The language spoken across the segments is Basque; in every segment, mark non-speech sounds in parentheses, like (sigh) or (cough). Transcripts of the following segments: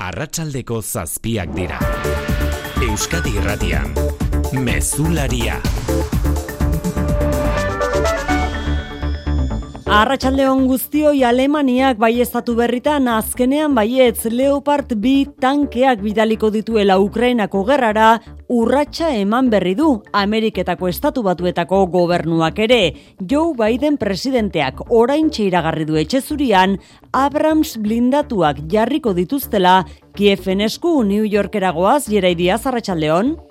Arratsaldeko zazpiak dira. Euskadi Irratian. Mezularia. Arratxaldeon guztioi Alemaniak baiestatu berritan azkenean baietz Leopard bi tankeak bidaliko dituela Ukrainako gerrara urratsa eman berri du Ameriketako estatu batuetako gobernuak ere. Joe Biden presidenteak orain iragarri du etxezurian Abrams blindatuak jarriko dituztela Kiefen esku New Yorkeragoaz jeraidia Arratxaldeon.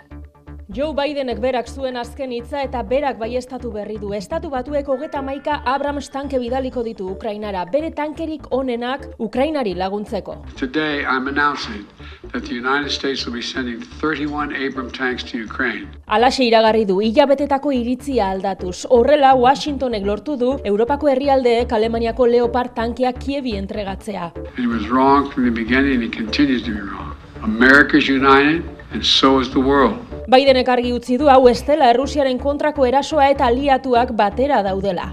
Joe Bidenek berak zuen azken hitza eta berak baiestatu berri du. Estatu batuek hogeta maika Abrams tanke bidaliko ditu Ukrainara. Bere tankerik onenak Ukrainari laguntzeko. Today I'm announcing that the United States will be sending 31 Abram tanks to Ukraine. Alaxe iragarri du, hilabetetako iritzia aldatuz. Horrela, Washingtonek lortu du Europako herrialdeek Alemaniako Leopard tankeak Kievi entregatzea. It was wrong from the beginning and it continues to be wrong. America's united and so is the world. Bidenek argi utzi du hau estela Errusiaren kontrako erasoa eta aliatuak batera daudela.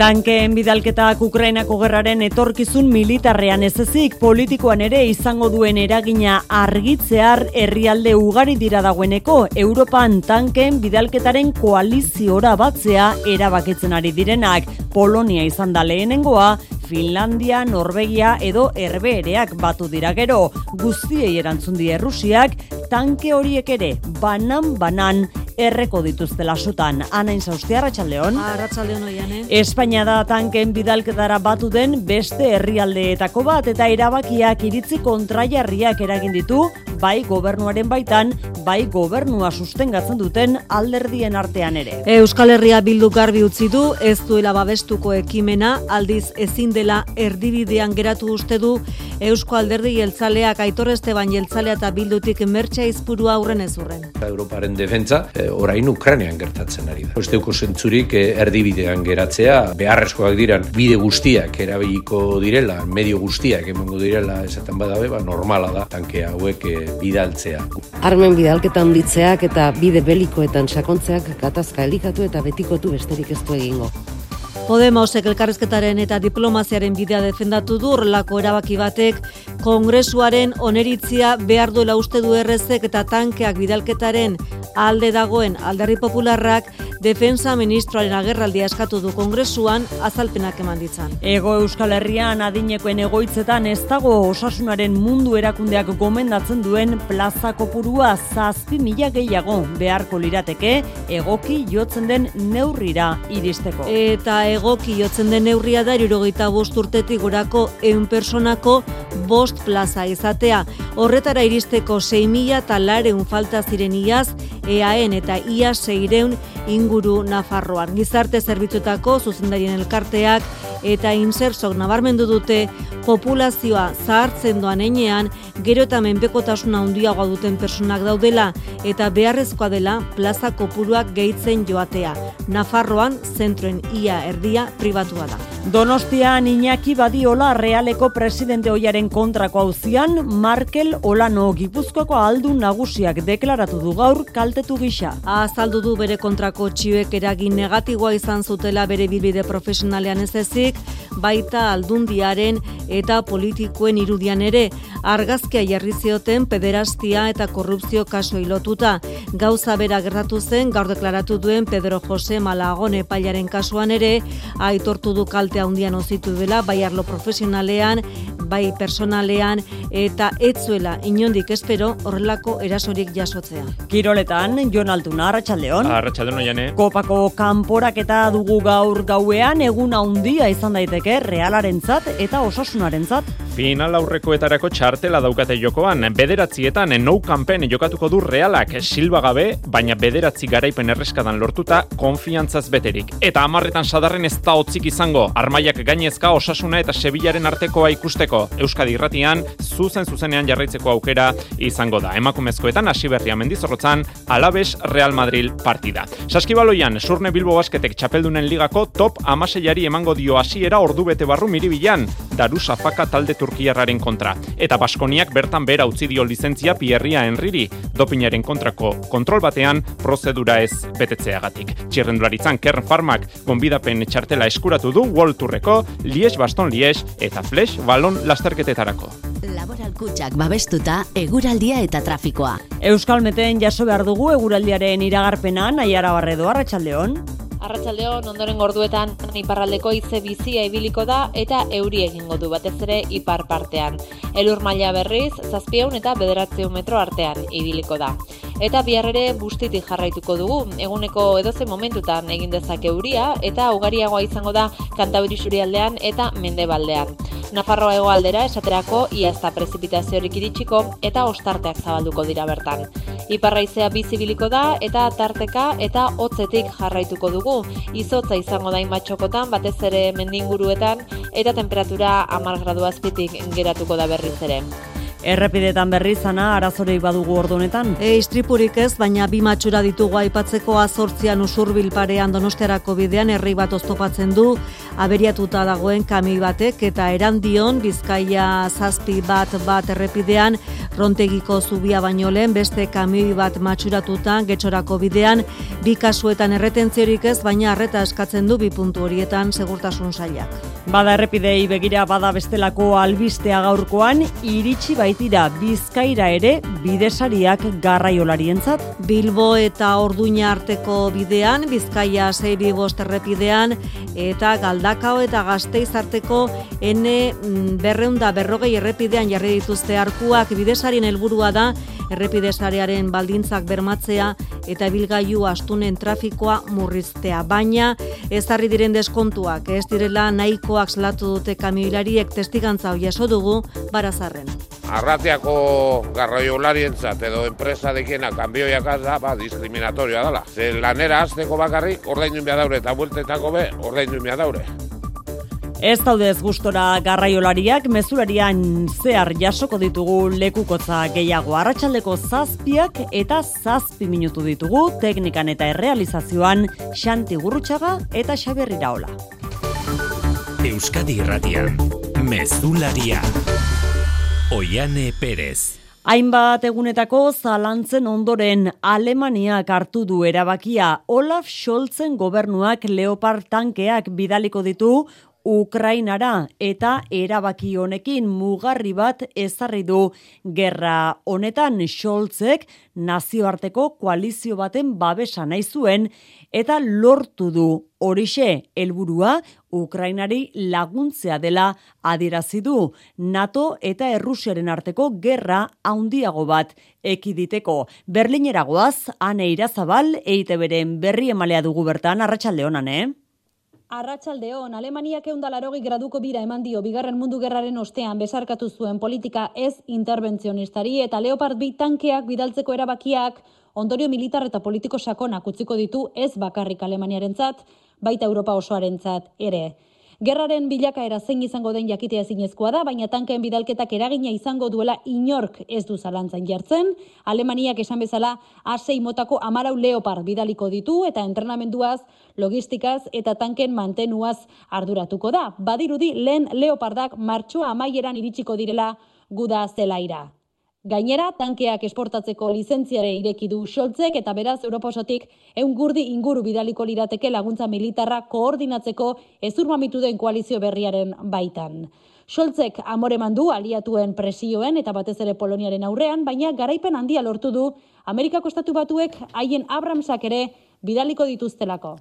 Tankeen bidalketak Ukrainako gerraren etorkizun militarrean ez ezik politikoan ere izango duen eragina argitzear herrialde ugari dira dagoeneko Europan tankeen bidalketaren koaliziora batzea erabakitzen ari direnak Polonia izan da lehenengoa, Finlandia, Norvegia edo Herbeereak batu dira gero. Guztiei erantzun die Rusiak tanke horiek ere banan banan erreko dituzte lasutan. Ana inzauzti, Arratxaldeon. Arratxaldeon oian, eh? Espainia da tanken bidalketara batu den beste herrialdeetako bat eta erabakiak iritzi kontraiarriak eragin ditu, bai gobernuaren baitan, bai gobernua sustengatzen duten alderdien artean ere. Euskal Herria bildu garbi utzi du, ez duela babestuko ekimena, aldiz ezin dela erdibidean geratu uste du Eusko Alderdi Jeltzaleak Aitor Esteban Jeltzalea eta bildutik mertxa izpurua aurren ez urren. Europaren defentza, e, orain Ukrainean gertatzen ari da. Osteuko zentzurik e, erdibidean geratzea, beharrezkoak diran bide guztiak erabiliko direla, medio guztiak emango direla esaten badabe, ba, normala da tanke hauek e, bidaltzea. Armen bidalketa handitzeak eta bide belikoetan sakontzeak gatazka elikatu eta betikotu besterik ez du egingo. Podemosek elkarrezketaren eta diplomaziaren bidea defendatu du horrelako erabaki batek kongresuaren oneritzia behar duela uste du errezek eta tankeak bidalketaren alde dagoen alderri popularrak defensa ministroaren agerraldia eskatu du kongresuan azalpenak eman ditzan. Ego Euskal Herrian adinekoen egoitzetan ez dago osasunaren mundu erakundeak gomendatzen duen plaza kopurua zazpi mila gehiago beharko lirateke egoki jotzen den neurrira iristeko. Eta egoki jotzen den neurria da irurogeita bost urtetik gorako eun personako bost plaza izatea. Horretara iristeko 6 mila eta lareun falta ziren iaz, EAN eta IA seireun inguru Nafarroan. Gizarte zerbitzuetako zuzendarien elkarteak eta insersok nabarmendu dute populazioa zahartzen doan enean gero eta menpekotasuna handiagoa duten personak daudela eta beharrezkoa dela plaza kopuruak gehitzen joatea. Nafarroan zentroen ia erdia pribatua da. Donostian Iñaki Badiola realeko presidente hoiaren kontrako auzian Markel Olano Gipuzkoako aldun nagusiak deklaratu du gaur kaltetu gisa. Azaldu du bere kontrako txiuek eragin negatiboa izan zutela bere bilbide profesionalean ez ezik, baita aldundiaren eta politikoen irudian ere, argazkia jarri zioten pederastia eta korrupzio kaso ilotuta. Gauza bera gertatu zen, gaur deklaratu duen Pedro Jose Malagon epailaren kasuan ere, aitortu du kaltea handian ozitu dela, bai arlo profesionalean, bai personalean, eta etzuela inondik espero horrelako erasorik jasotzea. Kiroletan, Jon Altuna, Arratxaldeon. Arratxaldeon, oiane. Kopako kanporak eta dugu gaur gauean egun handia izan daiteke realarentzat eta osasunarentzat. Final aurrekoetarako txartela daukate jokoan, bederatzietan nou kanpen jokatuko du realak silba gabe, baina bederatzi garaipen erreskadan lortuta konfiantzaz beterik. Eta amarretan sadarren ez da otzik izango, armaiak gainezka osasuna eta sebilaren artekoa ikusteko. Euskadi irratian, zuzen zuzenean jarraitzeko aukera izango da. Emakumezkoetan hasi berria mendizorrotzan, Alabes Real Madrid partida. Saskibaloian, Surne Bilbo Basketek txapeldunen ligako top amaseiari emango dio hasiera ordu bete barru miribilan, Darusa Faka talde turkiarraren kontra. Eta Baskoniak bertan bera utzi dio lizentzia Pierria Enriri, dopinaren kontrako kontrol batean prozedura ez betetzeagatik. Txirrendularitzan Kern Farmak gonbidapen txartela eskuratu du World Tourreko, Lies Baston Lies eta Flash Balon lasterketetarako. Laboral kutsak babestuta, eguraldia eta trafikoa. Euskal Meten jaso behar dugu eguraldiaren iragarpena, nahiara barredo, arratsaldeon. Arratsaldeon ondoren gorduetan iparraldeko ize bizia ibiliko da eta euri egingo du batez ere ipar partean. Elur maila berriz, zazpieun eta bederatzeun metro artean ibiliko da. Eta bihar ere bustitik jarraituko dugu, eguneko edoze momentutan egin dezake euria eta ugariagoa izango da kantabiri aldean eta mendebaldean. Nafarroa hegoaldera esaterako ia ez da prezipitaziorik iritsiko eta ostarteak zabalduko dira bertan. Iparraizea bizibiliko da eta tarteka eta hotzetik jarraituko dugu. Izotza izango da inbatxokotan, batez ere mendinguruetan eta temperatura 10 gradu azpitik geratuko da berriz ere. Errepidetan berri zana arazorei badugu ordu honetan. E, istripurik ez, baina bi matxura ditugu aipatzeko azortzian usurbil parean donostiarako bidean herri bat oztopatzen du, aberiatuta dagoen kami batek eta erandion bizkaia zazpi bat bat errepidean rontegiko zubia baino lehen beste kami bat matxuratutan getxorako bidean bi kasuetan erretentziorik ez, baina arreta eskatzen du bi puntu horietan segurtasun sailak. Bada errepidei begira bada bestelako albistea gaurkoan, iritsi baitira bizkaira ere bidesariak garraiolarientzat. Bilbo eta Orduña arteko bidean, bizkaia zeibi bost errepidean, eta galdakao eta gazteiz arteko ene mm, berreunda berrogei errepidean jarri dituzte arkuak bidesarien helburua da, errepidesarearen baldintzak bermatzea eta bilgailu astunen trafikoa murriztea. Baina ez harri diren deskontuak, ez direla nahikoak zelatu dute kamioilariek testigantza jaso dugu barazarren. Arratiako garraio larientzat edo enpresa dekiena kanbioiak da, ba, diskriminatorioa dela. Ze lanera azteko bakarrik ordaindu behar daure eta bueltetako be ordaindu behar daure. Ez daudez gustora garraiolariak mezularian zehar jasoko ditugu lekukotza gehiago arratsaldeko zazpiak eta zazpi minutu ditugu teknikan eta errealizazioan Xanti Gurrutxaga eta Xaberri Raola. Euskadi Irratian, Mezularia. Oiane Perez. Hainbat egunetako zalantzen ondoren Alemaniak hartu du erabakia. Olaf Scholzen gobernuak Leopard tankeak bidaliko ditu Ukrainara eta erabaki honekin mugarri bat ezarri du. Gerra honetan Scholzek nazioarteko koalizio baten babesa nahi zuen eta lortu du horixe helburua Ukrainari laguntzea dela adierazi du NATO eta Errusiaren arteko gerra handiago bat ekiditeko. Berlineragoaz, ane irazabal, eite beren berri emalea dugu bertan, arratsalde honan, eh? Arratsaldeon, Alemaniak eundalarogi graduko bira eman dio bigarren mundu gerraren ostean besarkatu zuen politika ez interbentzionistari eta Leopard bi tankeak bidaltzeko erabakiak ondorio militar eta politiko sakonak utziko ditu ez bakarrik Alemaniarentzat, baita Europa osoarentzat ere. Gerraren bilakaera zein izango den jakitea zinezkoa da, baina tankeen bidalketak eragina izango duela inork ez du zalantzan jartzen. Alemaniak esan bezala A6 motako amarau leopar bidaliko ditu eta entrenamenduaz, logistikaz eta tanken mantenuaz arduratuko da. Badirudi lehen leopardak martxoa amaieran iritsiko direla guda zelaira. Gainera, tankeak esportatzeko lizentziare ireki du Scholzek eta beraz Europosotik eun gurdi inguru bidaliko lirateke laguntza militarra koordinatzeko ezurmamitu den koalizio berriaren baitan. Scholzek amore mandu aliatuen presioen eta batez ere Poloniaren aurrean, baina garaipen handia lortu du Amerikako estatu batuek haien Abramsak ere bidaliko dituztelako.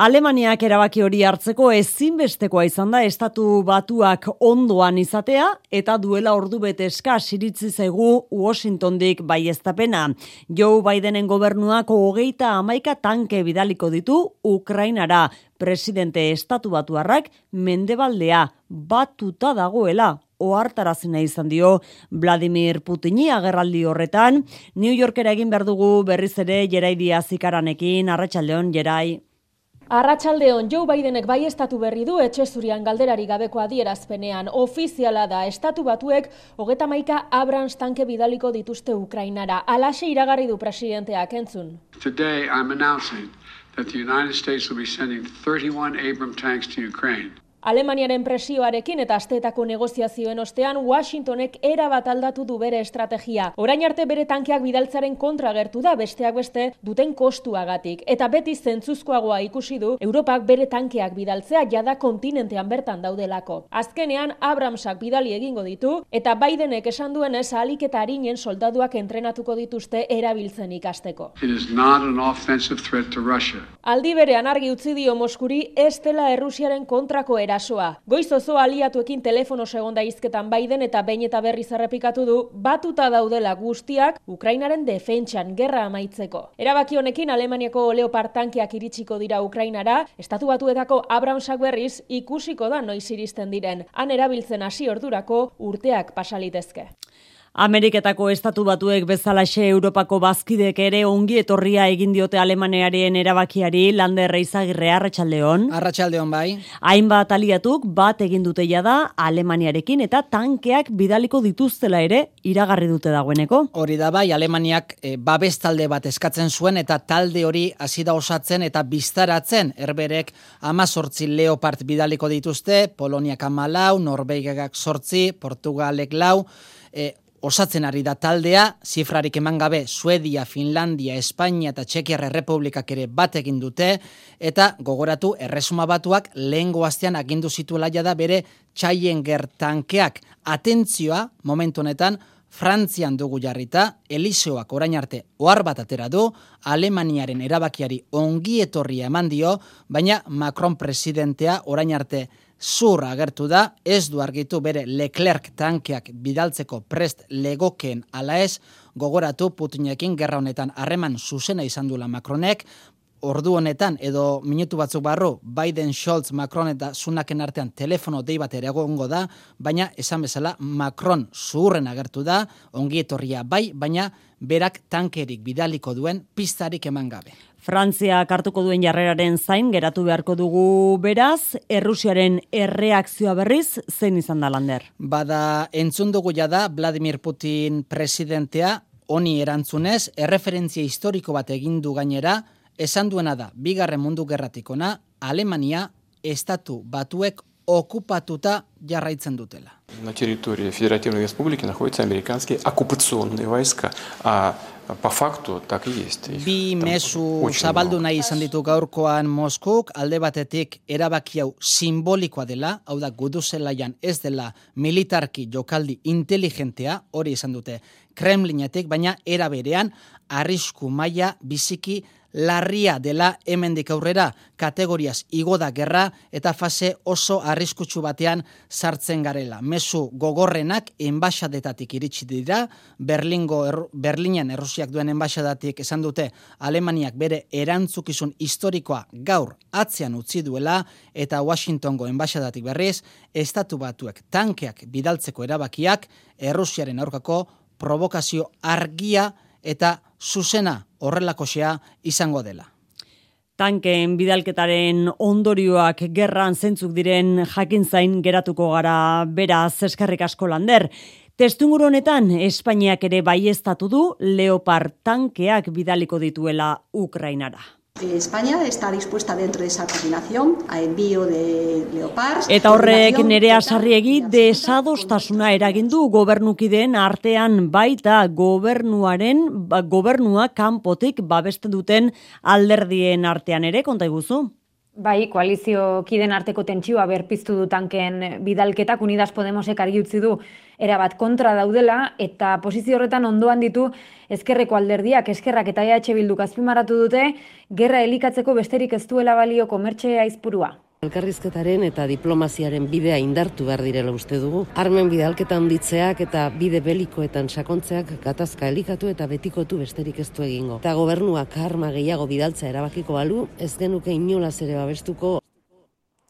Alemaniak erabaki hori hartzeko ezinbestekoa izan da estatu batuak ondoan izatea eta duela ordu bete eska siritzi zaigu Washingtondik bai eztapena. Joe Bidenen gobernuak hogeita amaika tanke bidaliko ditu Ukrainara. Presidente estatu batuarrak mendebaldea batuta dagoela ohartarazena izan dio Vladimir Putini agerraldi horretan. New Yorkera egin behar dugu berriz ere jeraidia zikaranekin, arratsaldeon jerai. Arratsaldeon Joe Bidenek bai estatu berri du etxe zurian galderari gabeko adierazpenean ofiziala da estatu batuek hogeta maika Abrams tanke bidaliko dituzte Ukrainara. Alaxe iragarri du presidenteak entzun. Today I'm announcing that the United States will be sending 31 Abram tanks to Ukraine. Alemaniaren presioarekin eta asteetako negoziazioen ostean Washingtonek era bat aldatu du bere estrategia. Orain arte bere tankeak bidaltzaren kontra gertu da besteak beste duten kostuagatik eta beti zentzuzkoagoa ikusi du Europak bere tankeak bidaltzea jada kontinentean bertan daudelako. Azkenean Abramsak bidali egingo ditu eta Bidenek esan duenez ahalik eta harinen soldaduak entrenatuko dituzte erabiltzen ikasteko. Aldi berean argi utzi dio Moskuri ez dela Errusiaren kontrako erasoa. Goiz oso aliatuekin telefono segonda izketan baiden eta behin eta berriz errepikatu du batuta daudela guztiak Ukrainaren defentsan gerra amaitzeko. Erabaki honekin Alemaniako Leopard tankeak iritsiko dira Ukrainara, estatu batuetako Abramsak berriz ikusiko da noiz iristen diren. Han erabiltzen hasi ordurako urteak pasalitezke. Ameriketako estatu batuek bezalaxe Europako bazkidek ere ongi etorria egin diote Alemanearen erabakiari lande reizagirre arratsaldeon. Arratsaldeon bai. Hainbat aliatuk bat egin dute da Alemaniarekin eta tankeak bidaliko dituztela ere iragarri dute dagoeneko. Hori da bai, Alemaniak e, babes talde bat eskatzen zuen eta talde hori hasi da osatzen eta biztaratzen erberek amazortzi leopart bidaliko dituzte, Poloniak amalau, Norvegiak sortzi, Portugalek lau, e, osatzen ari da taldea, zifrarik eman gabe Suedia, Finlandia, Espainia eta Txekiarre Republikak ere bat egin dute, eta gogoratu erresuma batuak lehen goaztean agindu zituela da bere txaien gertankeak. Atentzioa, momentu honetan, Frantzian dugu jarrita, Eliseoak orain arte ohar bat atera du, Alemaniaren erabakiari ongi etorria eman dio, baina Macron presidentea orain arte zur agertu da, ez du argitu bere Leclerc tankeak bidaltzeko prest legokeen ala ez, gogoratu Putinekin gerra honetan harreman zuzena izan duela Macronek, ordu honetan edo minutu batzuk barru Biden, Scholz, Macron eta Sunaken artean telefono dei bat ere egongo da, baina esan bezala Macron zuhurren agertu da, ongi etorria bai, baina berak tankerik bidaliko duen pistarik eman gabe. Frantzia hartuko duen jarreraren zain geratu beharko dugu beraz, Errusiaren erreakzioa berriz zein izan da lander. Bada entzun dugu da Vladimir Putin presidentea honi erantzunez, erreferentzia historiko bat egin du gainera, esan duena da, bigarren mundu gerratikona, Alemania estatu batuek okupatuta jarraitzen dutela. На территории Федеративной Республики находятся американские оккупационные войска, а Pa faktu, tak jest. Bi mesu zabaldu nahi izan ditu gaurkoan Moskuk, alde batetik erabaki hau simbolikoa dela, hau da guduzelaian ez dela militarki jokaldi inteligentea, hori izan dute Kremlinetik, baina era berean arrisku maila biziki larria dela hemendik aurrera kategoriaz igoda gerra eta fase oso arriskutsu batean sartzen garela. Mezu gogorrenak enbaixadetatik iritsi dira, Berlingo er, Berlinen Errusiak duen enbaixadatik esan dute Alemaniak bere erantzukizun historikoa gaur atzean utzi duela eta Washingtongo enbaixadatik berriz estatu batuek tankeak bidaltzeko erabakiak Errusiaren aurkako provokazio argia eta zuzena horrelakoxea izango dela. Tanken bidalketaren ondorioak gerran zentzuk diren jakin zain geratuko gara beraz eskarrik asko lander. Testungur honetan, Espainiak ere baiestatu du Leopard tankeak bidaliko dituela Ukrainara. España está dispuesta dentro de esa coordinación a envío de Leopards. Eta horrek nerea sarriegi desadostasuna eragin du gobernukideen artean baita gobernuaren ba, gobernua kanpotik babesten duten alderdien artean ere konta iguzu. Bai, koalizio kiden arteko tentsioa berpiztu du tanken bidalketak Unidas Podemosek argi utzi du erabat kontra daudela eta posizio horretan ondoan ditu ezkerreko alderdiak eskerrak eta EH Bilduk azpimarratu dute gerra elikatzeko besterik ez duela balio komertxe aizpurua. Elkarrizketaren eta diplomaziaren bidea indartu behar direla uste dugu. Armen bidalketa handitzeak eta bide belikoetan sakontzeak gatazka elikatu eta betikotu besterik ez du egingo. Eta gobernuak arma gehiago bidaltza erabakiko balu, ez genuke inolaz ere babestuko.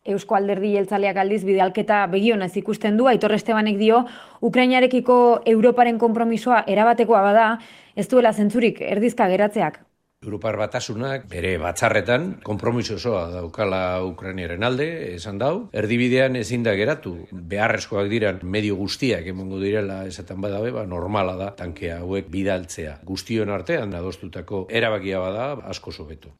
Eusko alderdi jeltzaleak aldiz bidalketa begionez ikusten du, Aitor Estebanek dio, Ukrainarekiko Europaren konpromisoa erabatekoa bada, ez duela zentzurik erdizka geratzeak. Europar batasunak bere batzarretan konpromiso osoa daukala Ukrainiaren alde, esan dau. Erdibidean ezin da geratu, beharrezkoak diran medio guztiak emongo direla esaten badabe, ba, normala da tankea hauek bidaltzea. Guztion artean adostutako erabakia bada asko sobetu.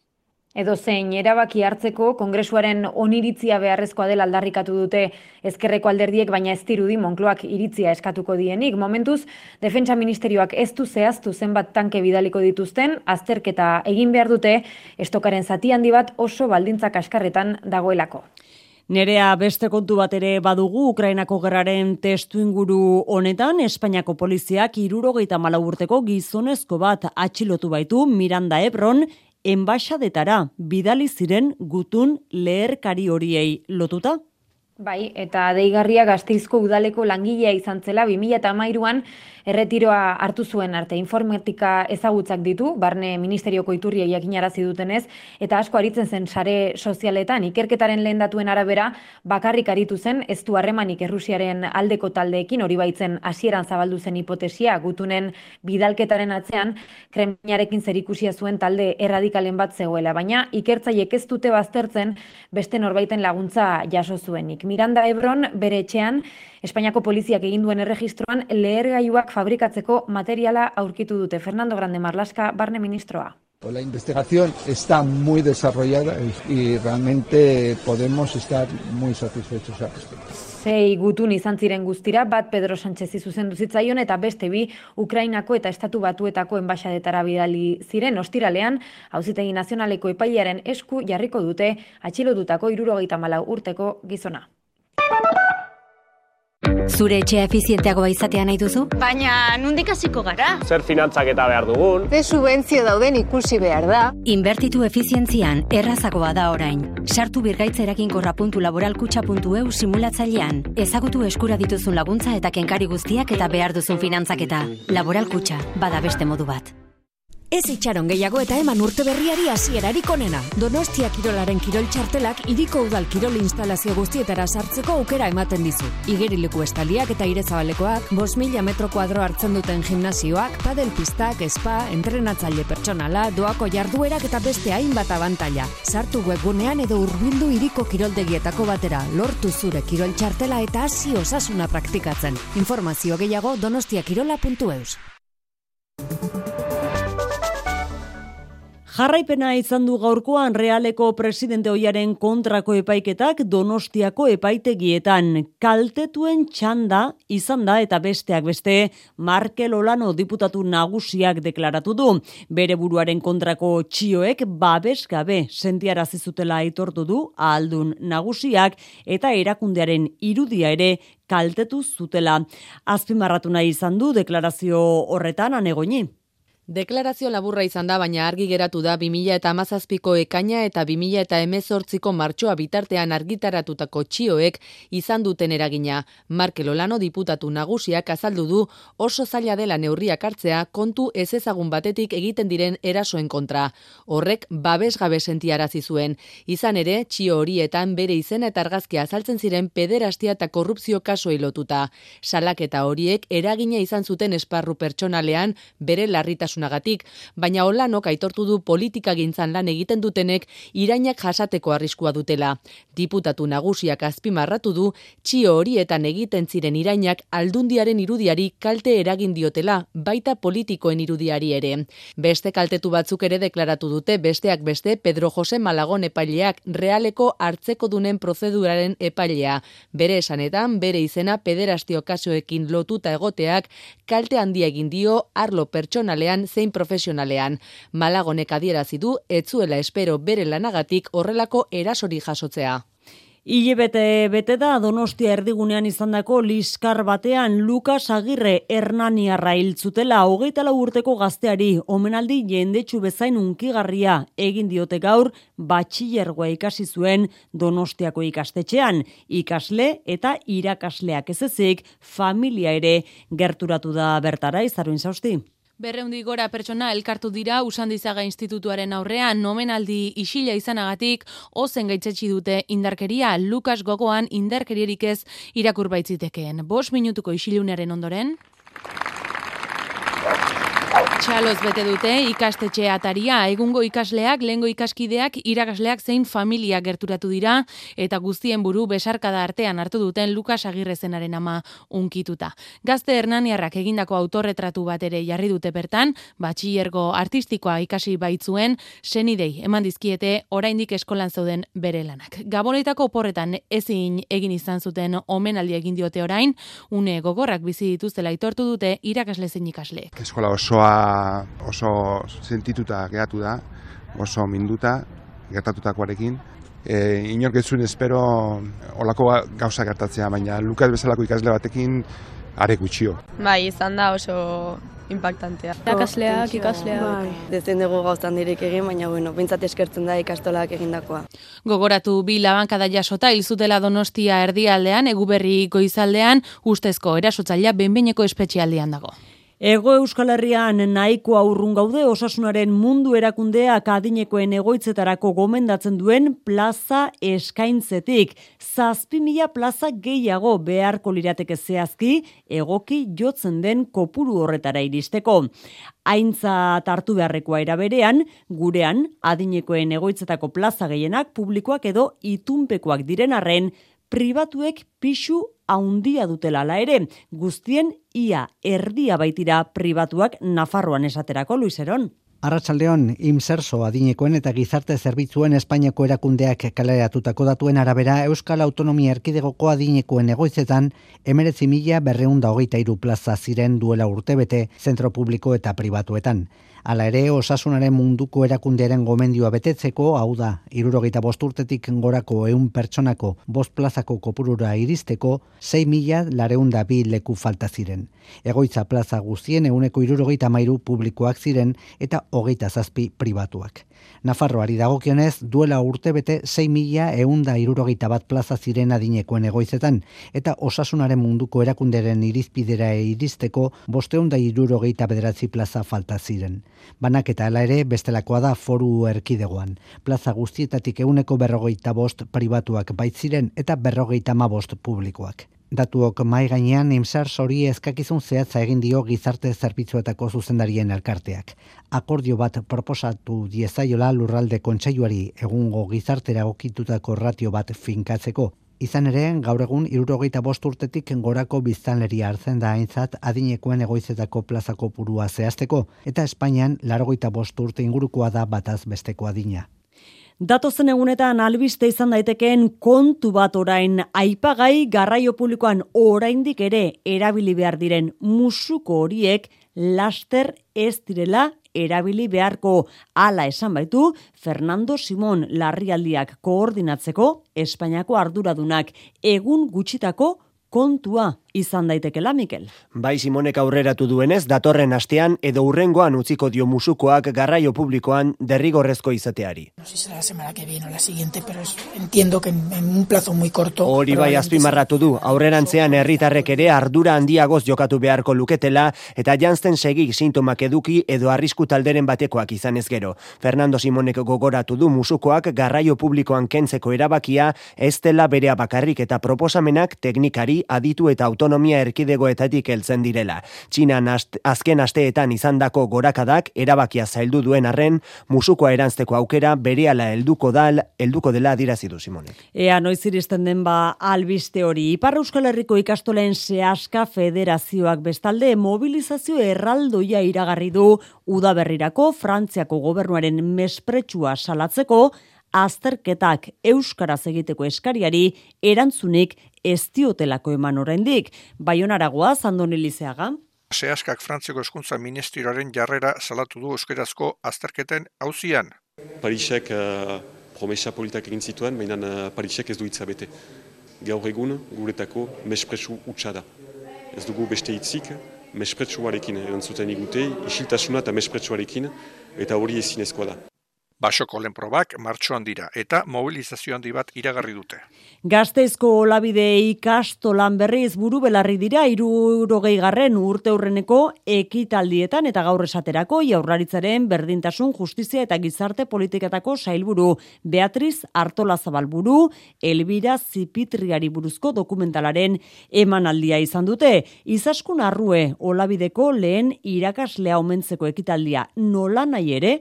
Edo zein erabaki hartzeko kongresuaren oniritzia beharrezkoa dela aldarrikatu dute ezkerreko alderdiek baina ez dirudi Monkloak iritzia eskatuko dienik. Momentuz, Defentsa Ministerioak ez du zehaztu zenbat tanke bidaliko dituzten, azterketa egin behar dute, estokaren zati handi bat oso baldintzak askarretan dagoelako. Nerea beste kontu bat ere badugu Ukrainako gerraren testu inguru honetan Espainiako poliziak irurogeita urteko gizonezko bat atxilotu baitu Miranda Ebron enbaixadetara bidali ziren gutun leherkari horiei lotuta. Bai, eta deigarria gazteizko udaleko langilea izan zela 2008an erretiroa hartu zuen arte. Informatika ezagutzak ditu, barne ministerioko iturria jakinarazi dutenez, eta asko aritzen zen sare sozialetan, ikerketaren lehen datuen arabera, bakarrik aritu zen, ez du harremanik errusiaren aldeko taldeekin, hori baitzen hasieran zabaldu zen hipotesia, gutunen bidalketaren atzean, kreminarekin zerikusia zuen talde erradikalen bat zegoela, baina ikertzaiek ez dute baztertzen beste norbaiten laguntza jaso zuenik. Miranda Ebron bere etxean, Espainiako poliziak egin duen erregistroan lehergailuak fabrikatzeko materiala aurkitu dute. Fernando Grande Marlaska, barne ministroa. La investigación está muy desarrollada y realmente podemos estar muy satisfechos al respecto. Zei gutun izan ziren guztira, bat Pedro Sánchez izuzendu zitzaion eta beste bi Ukrainako eta Estatu Batuetako enbaixadetara bidali ziren ostiralean, hauzitegi nazionaleko epailearen esku jarriko dute irurogeita malau urteko gizona. Zure etxea efizienteagoa izatea nahi duzu? Baina, nundik hasiko gara? Zer finantzak eta behar dugun? Ze subentzio dauden ikusi behar da? Inbertitu efizientzian errazagoa da orain. Sartu birgaitzerakin.laboralkutxa.eu simulatzailean. Ezagutu eskura dituzun laguntza eta kenkari guztiak eta behar duzun finantzaketa. Laboralkutxa, bada beste modu bat. Ez itxaron gehiago eta eman urte berriari hasierarik onena. Donostia Kirolaren Kirol Txartelak iriko udal kirol instalazio guztietara sartzeko aukera ematen dizu. Igerileku estaliak eta irezabalekoak, bos mila metro kuadro hartzen duten gimnazioak, padel pistak, spa, entrenatzaile pertsonala, doako jarduerak eta beste hainbat abantaila. Sartu webgunean edo urbildu iriko kiroldegietako batera, lortu zure kirol txartela eta hasi osasuna praktikatzen. Informazio gehiago donostiakirola.eus. Jarraipena izan du gaurkoan realeko presidente hoiaren kontrako epaiketak donostiako epaitegietan. Kaltetuen txanda izan da eta besteak beste Markel Olano diputatu nagusiak deklaratu du. Bere buruaren kontrako txioek babesgabe sentiarazi zutela aitortu du ahaldun nagusiak eta erakundearen irudia ere kaltetu zutela. Azpimarratu nahi izan du deklarazio horretan anegoni. Deklarazio laburra izan da, baina argi geratu da 2000 eta amazazpiko ekaina eta 2000 eta emezortziko martxoa bitartean argitaratutako txioek izan duten eragina. Markel Olano diputatu nagusiak azaldu du oso zaila dela neurriak hartzea kontu ez ezagun batetik egiten diren erasoen kontra. Horrek babes gabe sentiarazi zuen. Izan ere, txio horietan bere izena eta argazkia azaltzen ziren pederastia eta korrupzio kaso lotuta. Salak eta horiek eragina izan zuten esparru pertsonalean bere larritasun gatik, baina Olanok aitortu du politika gintzan lan egiten dutenek irainak jasateko arriskua dutela. Diputatu nagusiak azpimarratu du, txio horietan egiten ziren irainak aldundiaren irudiari kalte eragin diotela, baita politikoen irudiari ere. Beste kaltetu batzuk ere deklaratu dute, besteak beste Pedro Jose Malagon epaileak realeko hartzeko dunen prozeduraren epailea. Bere esanetan, bere izena pederastio kasoekin lotuta egoteak, kalte handia egin dio arlo pertsonalean zein profesionalean. Malagonek adierazi du etzuela espero bere lanagatik horrelako erasori jasotzea. Ile bete, bete da Donostia erdigunean izandako liskar batean Lukas Agirre Hernaniarra hiltzutela hogeita urteko gazteari omenaldi jendetsu bezain unkigarria egin diote gaur batxillergoa ikasi zuen Donostiako ikastetxean ikasle eta irakasleak ez ezik familia ere gerturatu da bertara izaruin zausti. Berreundi gora pertsona elkartu dira Usandizaga Institutuaren aurrean nomenaldi isila izanagatik ozen gaitzetsi dute indarkeria Lukas Gogoan indarkerierik ez irakur baitzitekeen. Bos minutuko isilunaren ondoren. Txaloz bete dute ikastetxe ataria, egungo ikasleak, lehengo ikaskideak, irakasleak zein familia gerturatu dira, eta guztien buru besarkada artean hartu duten Lukas Agirrezenaren ama unkituta. Gazte Hernaniarrak egindako autorretratu bat ere jarri dute bertan, batxillergo artistikoa ikasi baitzuen, senidei eman dizkiete oraindik eskolan zauden bere lanak. Gabonetako oporretan ezin egin izan zuten omenaldi egin diote orain, une gogorrak bizi dituztela aitortu dute irakasle zein ikasleek. Eskola osoa oso sentituta geratu da, oso minduta gertatutakoarekin. E, inork ez zuen espero olako gauza gertatzea, baina Lukas bezalako ikasle batekin are gutxio. Bai, izan da oso impactantea. Ikasleak, ikasleak. Bai. Dezen dugu gauztan direk egin, baina bueno, bintzat eskertzen da ikastolak egindakoa. Gogoratu bi labankada jasota hilzutela donostia erdialdean, eguberri goizaldean, ustezko erasotzailea benbeineko espetxialdean dago. Ego Euskal Herrian nahiko aurrun gaude osasunaren mundu erakundeak adinekoen egoitzetarako gomendatzen duen plaza eskaintzetik. Zazpi mila plaza gehiago beharko lirateke zehazki egoki jotzen den kopuru horretara iristeko. Aintza tartu beharrekoa eraberean, gurean adinekoen egoitzetako plaza gehienak publikoak edo itunpekoak diren arren, pribatuek pixu haundia dutela la ere, guztien ia erdia baitira pribatuak Nafarroan esaterako Luiseron. Arratsaldeon, Imserso adinekoen eta gizarte zerbitzuen Espainiako erakundeak kaleratutako datuen arabera Euskal Autonomia Erkidegoko adinekoen hogeita iru plaza ziren duela urtebete zentro publiko eta pribatuetan. Hala ere, osasunaren munduko erakundearen gomendioa betetzeko, hau da, irurogeita bosturtetik gorako eun pertsonako bost plazako kopurura iristeko, 6 mila lareunda bi leku falta ziren. Egoitza plaza guztien euneko irurogeita mairu publikoak ziren eta hogeita zazpi pribatuak. Nafarroari dagokionez, duela urte bete 6 mila eunda irurogeita bat plaza ziren adinekoen egoizetan, eta osasunaren munduko erakunderen irizpidera iristeko bosteunda irurogeita bederatzi plaza falta ziren. Banak eta hala ere bestelakoa da foru erkidegoan. Plaza guztietatik euneko berrogeita bost pribatuak baitziren eta berrogeita ma bost publikoak. Datuok mai gainean imsar sori ezkakizun zehatza egin dio gizarte zerbitzuetako zuzendarien elkarteak. Akordio bat proposatu diezaiola lurralde kontseiluari egungo gizartera okitutako ratio bat finkatzeko. Izan ere, gaur egun irurogeita bost urtetik gorako biztanleria hartzen da aintzat adinekoen egoizetako plazako purua zehazteko, eta Espainian larogeita bost urte ingurukoa da bataz besteko adina. Datozen egunetan albiste izan daitekeen kontu bat orain aipagai garraio publikoan oraindik ere erabili behar diren musuko horiek laster ez direla erabili beharko. Hala esan baitu Fernando Simón larrialdiak koordinatzeko Espainiako arduradunak egun gutxitako kontua izan daitekela, Mikel. Bai Simonek aurreratu duenez, datorren astean edo urrengoan utziko dio musukoak garraio publikoan derrigorrezko izateari. No sé si será la semana que viene o la siguiente, pero es, entiendo que en, en un plazo muy corto... Hori bai azpimarratu du, aurrerantzean herritarrek ere ardura handiagoz jokatu beharko luketela eta jantzen segi sintomak eduki edo arrisku talderen batekoak izan ez gero. Fernando Simonek gogoratu du musukoak garraio publikoan kentzeko erabakia ez dela berea bakarrik eta proposamenak teknikari aditu eta autonomia erkidegoetatik heltzen direla. Txinan azken asteetan izandako gorakadak erabakia zaildu duen arren, musukoa erantzteko aukera berehala helduko dal, helduko dela adirazi du Simonek. Ea noiz iristen den ba albiste hori. Ipar Euskal Herriko ikastolen Seaska Federazioak bestalde mobilizazio erraldoia iragarri du udaberrirako Frantziako gobernuaren mespretsua salatzeko azterketak euskaraz egiteko eskariari erantzunik ez diotelako eman oraindik. Baionaragoa Zandoni Lizeaga. Seaskak Frantziako eskuntza ministerioaren jarrera salatu du euskerazko azterketen hauzian. Parisek uh, promesa politak egin zituen, baina uh, Parisek ez du bete. Gaur egun guretako mespresu utxa da. Ez dugu beste hitzik, mespretsuarekin erantzuten igute, isiltasuna eta mespretsuarekin, eta hori ezinezkoa da. Basoko lehen probak martxoan dira eta mobilizazio handi bat iragarri dute. Gazteizko olabide ikastolan berriz buru belarri dira irurogei garren urte hurreneko ekitaldietan eta gaur esaterako jaurlaritzaren berdintasun justizia eta gizarte politiketako sailburu Beatriz Artola Zabalburu Elbira Zipitriari buruzko dokumentalaren emanaldia izan dute. Izaskun arrue olabideko lehen irakaslea omentzeko ekitaldia nola nahi ere,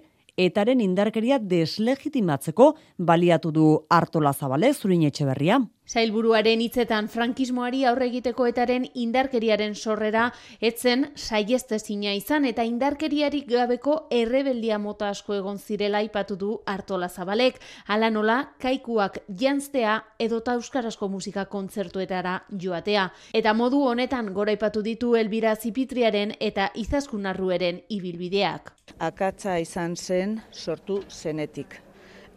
etaren indarkeria deslegitimatzeko baliatu du Artola Zabale zurin etxe berria. Zailburuaren hitzetan frankismoari aurre egiteko etaren indarkeriaren sorrera etzen saiestezina izan eta indarkeriarik gabeko errebeldia mota asko egon zirela aipatu du Artola Zabalek, hala nola kaikuak jantztea edota euskarazko musika kontzertuetara joatea. Eta modu honetan goraipatu ditu Elbira Zipitriaren eta Izaskun Arrueren ibilbideak. Akatza izan zen sortu zenetik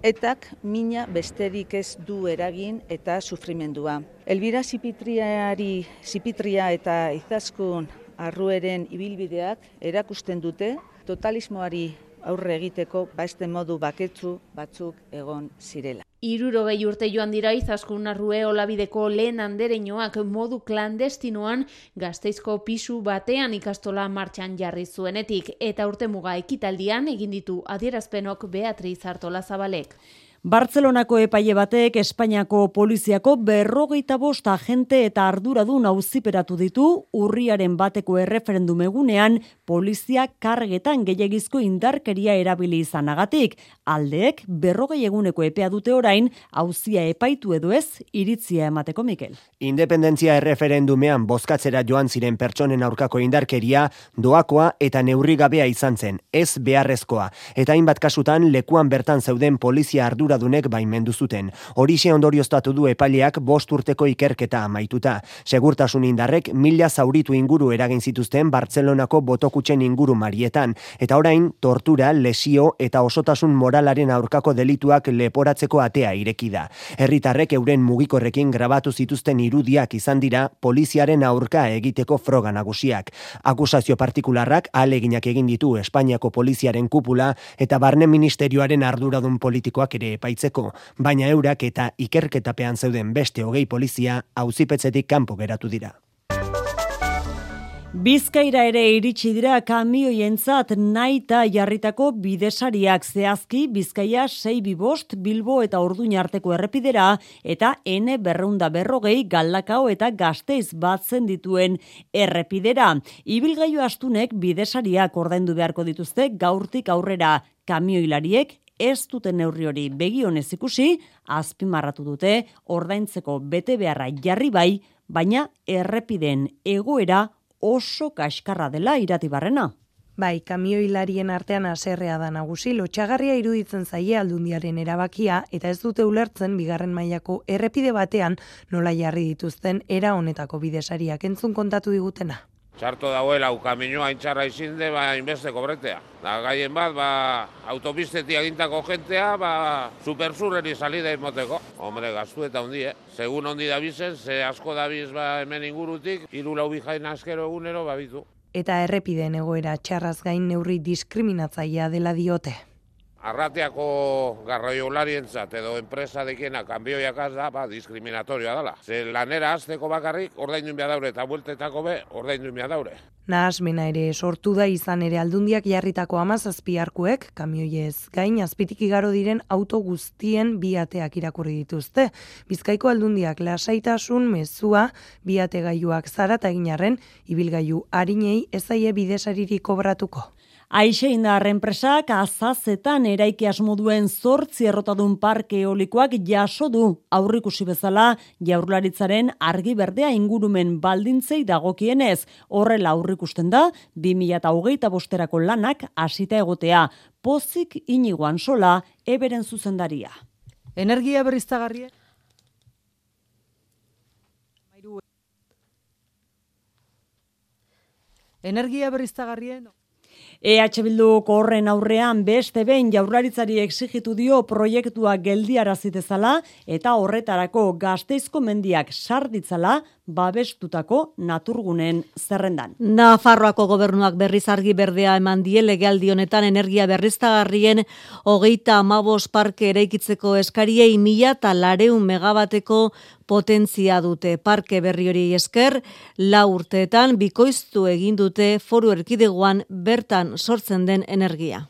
etak mina besterik ez du eragin eta sufrimendua. Elbira Zipitriari, Zipitria eta Izaskun arrueren ibilbideak erakusten dute totalismoari aurre egiteko baeste modu baketzu batzuk egon zirela. Irurogei urte joan dira izaskun arrue olabideko lehen andereinoak modu klandestinoan gazteizko pisu batean ikastola martxan jarri zuenetik eta urte muga ekitaldian egin ditu adierazpenok Beatriz Artola Zabalek. Bartzelonako epaile batek Espainiako poliziako berrogeita bost agente eta arduradun auziperatu ditu urriaren bateko erreferendum egunean polizia kargetan gehiagizko indarkeria erabili izanagatik. Aldeek berrogei eguneko epea dute orain auzia epaitu edo ez iritzia emateko Mikel. Independentzia erreferendumean bozkatzera joan ziren pertsonen aurkako indarkeria doakoa eta neurrigabea izan zen, ez beharrezkoa. Eta hainbat kasutan lekuan bertan zeuden polizia ardura arduradunek baimendu zuten. Horixe ondorioztatu du epaileak bost urteko ikerketa amaituta. Segurtasun indarrek mila zauritu inguru eragin zituzten Bartzelonako botokutxen inguru marietan. Eta orain, tortura, lesio eta osotasun moralaren aurkako delituak leporatzeko atea ireki da. Herritarrek euren mugikorrekin grabatu zituzten irudiak izan dira poliziaren aurka egiteko froga nagusiak. Akusazio partikularrak aleginak egin ditu Espainiako poliziaren kupula eta barne ministerioaren arduradun politikoak ere epaitzeko, baina eurak eta ikerketapean zeuden beste hogei polizia auzipetzetik kanpo geratu dira. Bizkaira ere iritsi dira kamioientzat naita jarritako bidesariak zehazki Bizkaia 6 bibost Bilbo eta Orduña arteko errepidera eta N berreunda berrogei galdakao eta gazteiz batzen dituen errepidera. Ibilgailu astunek bidesariak ordaindu beharko dituzte gaurtik aurrera kamioilariek ez duten neurri hori begionez ikusi, azpimarratu dute ordaintzeko bete beharra jarri bai, baina errepiden egoera oso kaskarra dela iratibarrena. Bai, kamioilarien artean aserrea da nagusi, lotxagarria iruditzen zaie aldundiaren erabakia eta ez dute ulertzen bigarren mailako errepide batean nola jarri dituzten era honetako bidesariak entzun kontatu digutena. Txarto dauela, ukaminoa intxarra izin de, ba, inbeste kobretea. Da, gaien bat, ba, autopistetik agintako jentea, ba, supersurreri salida imoteko. Hombre, gaztu eta hundi, eh? Segun hundi da bizen, ze asko da biz, ba, hemen ingurutik, iru lau bihain askero egunero, ba, bitu. Eta errepideen egoera txarraz gain neurri diskriminatzaia dela diote arrateako garraiolarientzat edo enpresa dekena kanbioiak da, ba, diskriminatorioa dela. Ze lanera azteko bakarrik ordaindu behar daure eta bueltetako be ordaindu behar daure. Nahasmena ere sortu da izan ere aldundiak jarritako amazazpiarkuek, kamioiez gain azpitik igaro diren auto guztien biateak irakurri dituzte. Bizkaiko aldundiak lasaitasun mezua biate gaiuak zarata eginarren, ibilgaiu harinei ezaie bidesaririk kobratuko. Aixe indar enpresak azazetan eraiki asmoduen zortzi errotadun parke eolikoak jaso du aurrikusi bezala jaurlaritzaren argi berdea ingurumen baldintzei dagokienez. Horrela aurrikusten da, 2008 bosterako lanak hasita egotea. Pozik inigoan sola, eberen zuzendaria. Energia berriztagarrie? Energia berriztagarrien? EH Bildu horren aurrean beste behin jaurlaritzari exigitu dio proiektua geldiarazitezala eta horretarako gazteizko mendiak sarditzala babestutako naturgunen zerrendan. Nafarroako gobernuak berriz argi berdea eman die legealdi honetan energia berriztagarrien hogeita amabos parke eraikitzeko eskariei mila eta lareun megabateko potentzia dute parke berri hori esker, la urteetan bikoiztu egin dute foru erkideguan bertan sortzen den energia.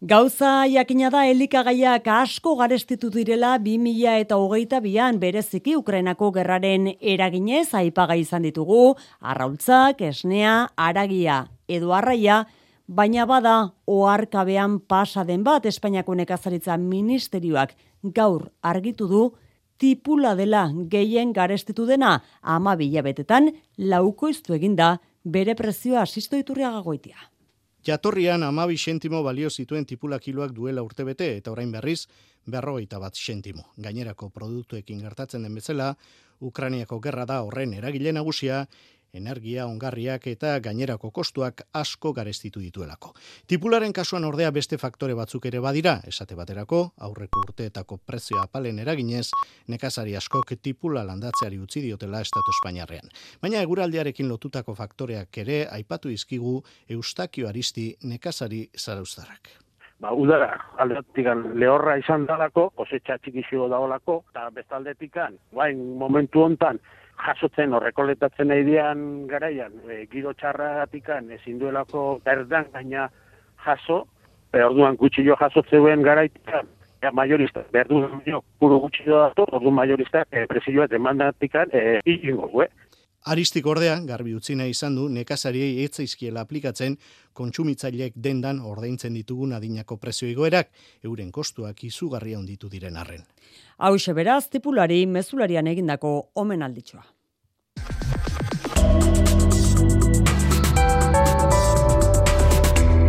Gauza jakina da elikagaiak asko garestitu direla 2000 eta hogeita bian bereziki Ukrainako gerraren eraginez aipaga izan ditugu, arraultzak, esnea, aragia edo arraia, baina bada oarkabean pasa den bat Espainiako nekazaritza ministerioak gaur argitu du tipula dela gehien garestitu dena ama bilabetetan laukoiztu eginda bere prezioa asisto iturriaga goitia. Jatorrian amabi sentimo balio zituen tipula kiloak duela urtebete eta orain berriz berrogeita bat sentimo. Gainerako produktuekin gertatzen den bezala, Ukrainiako gerra da horren eragile nagusia energia, ongarriak eta gainerako kostuak asko garestitu dituelako. Tipularen kasuan ordea beste faktore batzuk ere badira, esate baterako, aurreko urteetako prezioa apalen eraginez, nekazari askok tipula landatzeari utzi diotela Estatu Espainiarrean. Baina eguraldiarekin lotutako faktoreak ere aipatu izkigu Eustakio Aristi nekazari zarauztarrak ba, udara aldetikan lehorra izan dalako, kosetxa txikizio daolako, eta bestaldetikan, guain momentu hontan, jasotzen horrekoletatzen nahi garaian, e, giro txarratikan ezin duelako berdan gaina jaso, e, orduan gutxillo jasotzeuen garaitikan, ja, majorista, berdu jo, puro gutxillo dato, orduan majorista, e, presioa demandatikan, e, ilingo, eh? Aristik ordea, garbi utzi nahi izan du, nekazariei etzaizkiela aplikatzen kontsumitzaileek dendan ordaintzen ditugun adinako prezio igoerak, euren kostuak izugarria onditu diren arren. Hau beraz, tipulari mezularian egindako omen alditxoa.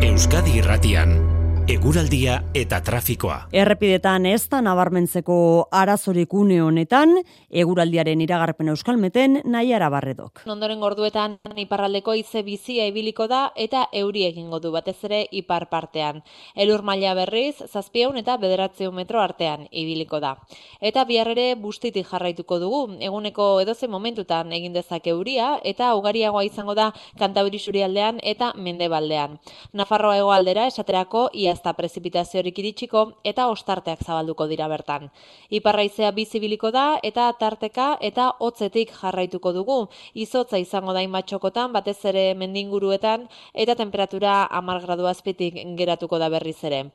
Euskadi Irratian Eguraldia eta trafikoa. Errepidetan ez da nabarmentzeko arazorik une honetan, eguraldiaren iragarpen euskalmeten nahi arabarredok. Ondoren gorduetan iparraldeko ize bizia ibiliko da eta euri egingo du batez ere ipar partean. Elur maila berriz, zazpieun eta bederatzeu metro artean ibiliko da. Eta biarrere bustitik jarraituko dugu, eguneko edoze momentutan egin dezak euria eta ugariagoa izango da kantabri aldean eta mendebaldean. Nafarroa egoaldera esaterako ia ez da prezipitaziorik iritsiko eta ostarteak zabalduko dira bertan. Iparraizea bizibiliko da eta tarteka eta hotzetik jarraituko dugu. Izotza izango da inbatxokotan, batez ere mendinguruetan eta temperatura amar gradu azpitik geratuko da berriz ere.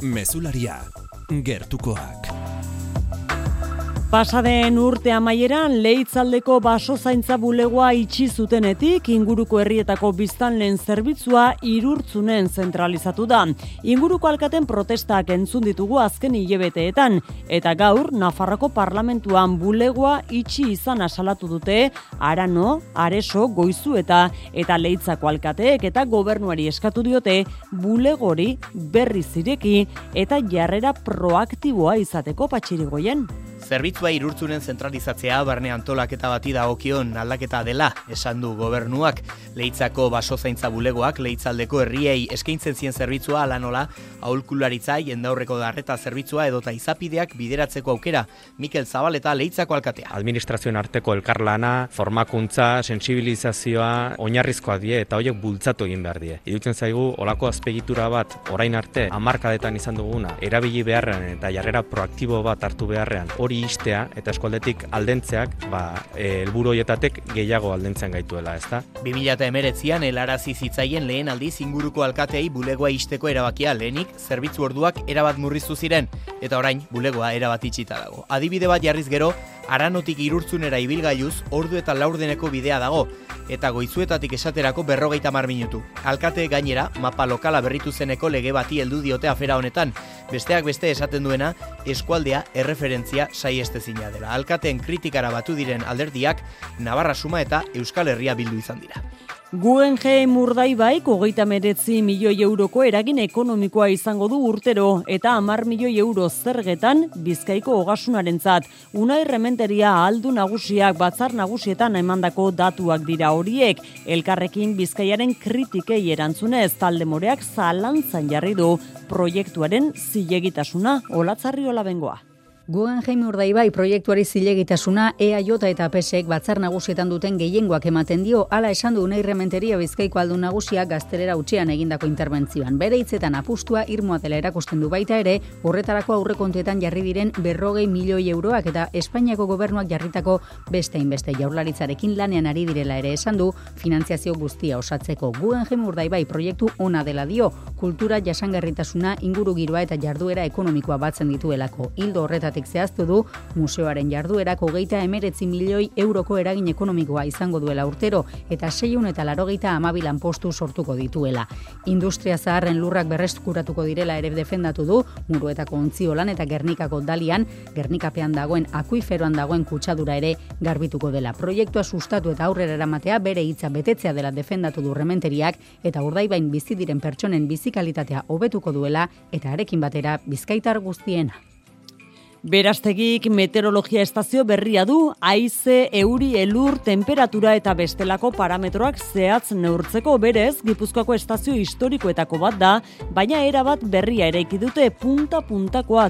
Mesularia, gertukoak. Pasaden urte amaieran leitzaldeko baso zaintza bulegoa itxi zutenetik inguruko herrietako biztanleen zerbitzua irurtzunen zentralizatu da. Inguruko alkaten protestak entzun ditugu azken hilebeteetan eta gaur Nafarroko parlamentuan bulegoa itxi izan asalatu dute Arano, Areso, Goizu eta eta leitzako alkateek eta gobernuari eskatu diote bulegori berri zireki eta jarrera proaktiboa izateko patxirigoien. Zerbitzua irurtzunen zentralizatzea barne antolaketa bati da okion aldaketa dela, esan du gobernuak. Leitzako baso zaintza bulegoak, leitzaldeko herriei eskaintzen zien zerbitzua ala nola, aulkularitza, jendaurreko darreta zerbitzua edota izapideak bideratzeko aukera. Mikel Zabaleta leitzako alkatea. Administrazioen arteko elkarlana, formakuntza, sensibilizazioa, oinarrizkoa die eta horiek bultzatu egin behar die. Idutzen zaigu, olako azpegitura bat, orain arte, amarkadetan izan duguna, erabili beharrean eta jarrera proaktibo bat hartu beharrean, hori istea eta eskualdetik aldentzeak ba e, helburu hoietatek gehiago aldentzen gaituela, ezta? 2019an helarazi zitzaien lehen aldiz inguruko alkateei bulegoa isteko erabakia lehenik zerbitzu orduak erabat murriztu ziren eta orain bulegoa erabat itxita dago. Adibide bat jarriz gero Aranotik irurtzunera ibilgailuz ordu eta laurdeneko bidea dago eta goizuetatik esaterako berrogeita mar minutu. Alkate gainera, mapa lokala berritu zeneko lege bati heldu diote afera honetan. Besteak beste esaten duena, eskualdea erreferentzia saiestezina dela. Alkateen kritikara batu diren alderdiak, Navarra Suma eta Euskal Herria bildu izan dira. Guggenheim urdaibaik hogeita meretzi milioi euroko eragin ekonomikoa izango du urtero eta amar milioi euro zergetan bizkaiko hogasunaren zat. Una irrementeria aldu nagusiak batzar nagusietan emandako datuak dira horiek. Elkarrekin bizkaiaren kritikei erantzunez talde moreak zalantzan jarri du proiektuaren zilegitasuna olatzarri olabengoa. Guggenheim Urdaibai proiektuari zilegitasuna EAJ eta PSek batzar nagusietan duten gehiengoak ematen dio hala esan du Unai Bizkaiko aldu nagusiak gaztelera utxean egindako interbentzioan. Bere hitzetan apustua irmoa dela erakusten du baita ere, horretarako aurrekontuetan jarri diren berrogei milioi euroak eta Espainiako gobernuak jarritako beste inbeste jaurlaritzarekin lanean ari direla ere esan du, finantziazio guztia osatzeko Guggenheim Urdaibai proiektu ona dela dio, kultura jasangarritasuna inguru giroa eta jarduera ekonomikoa batzen dituelako. Hildo horretatik zehaztu du, museoaren jarduerako geita emeretzi milioi euroko eragin ekonomikoa izango duela urtero, eta seiun eta larogeita amabilan postu sortuko dituela. Industria zaharren lurrak berreskuratuko direla ere defendatu du, muruetako ontziolan eta gernikako dalian, gernikapean dagoen akuiferoan dagoen kutsadura ere garbituko dela. Proiektua sustatu eta aurrera eramatea bere hitza betetzea dela defendatu du rementeriak, eta urdaibain bizi diren pertsonen bizikalitatea hobetuko duela, eta arekin batera bizkaitar guztiena. Berastegik meteorologia estazio berria du, haize, euri, elur, temperatura eta bestelako parametroak zehatz neurtzeko berez, Gipuzkoako estazio historikoetako bat da, baina erabat berria ere dute punta-puntakoa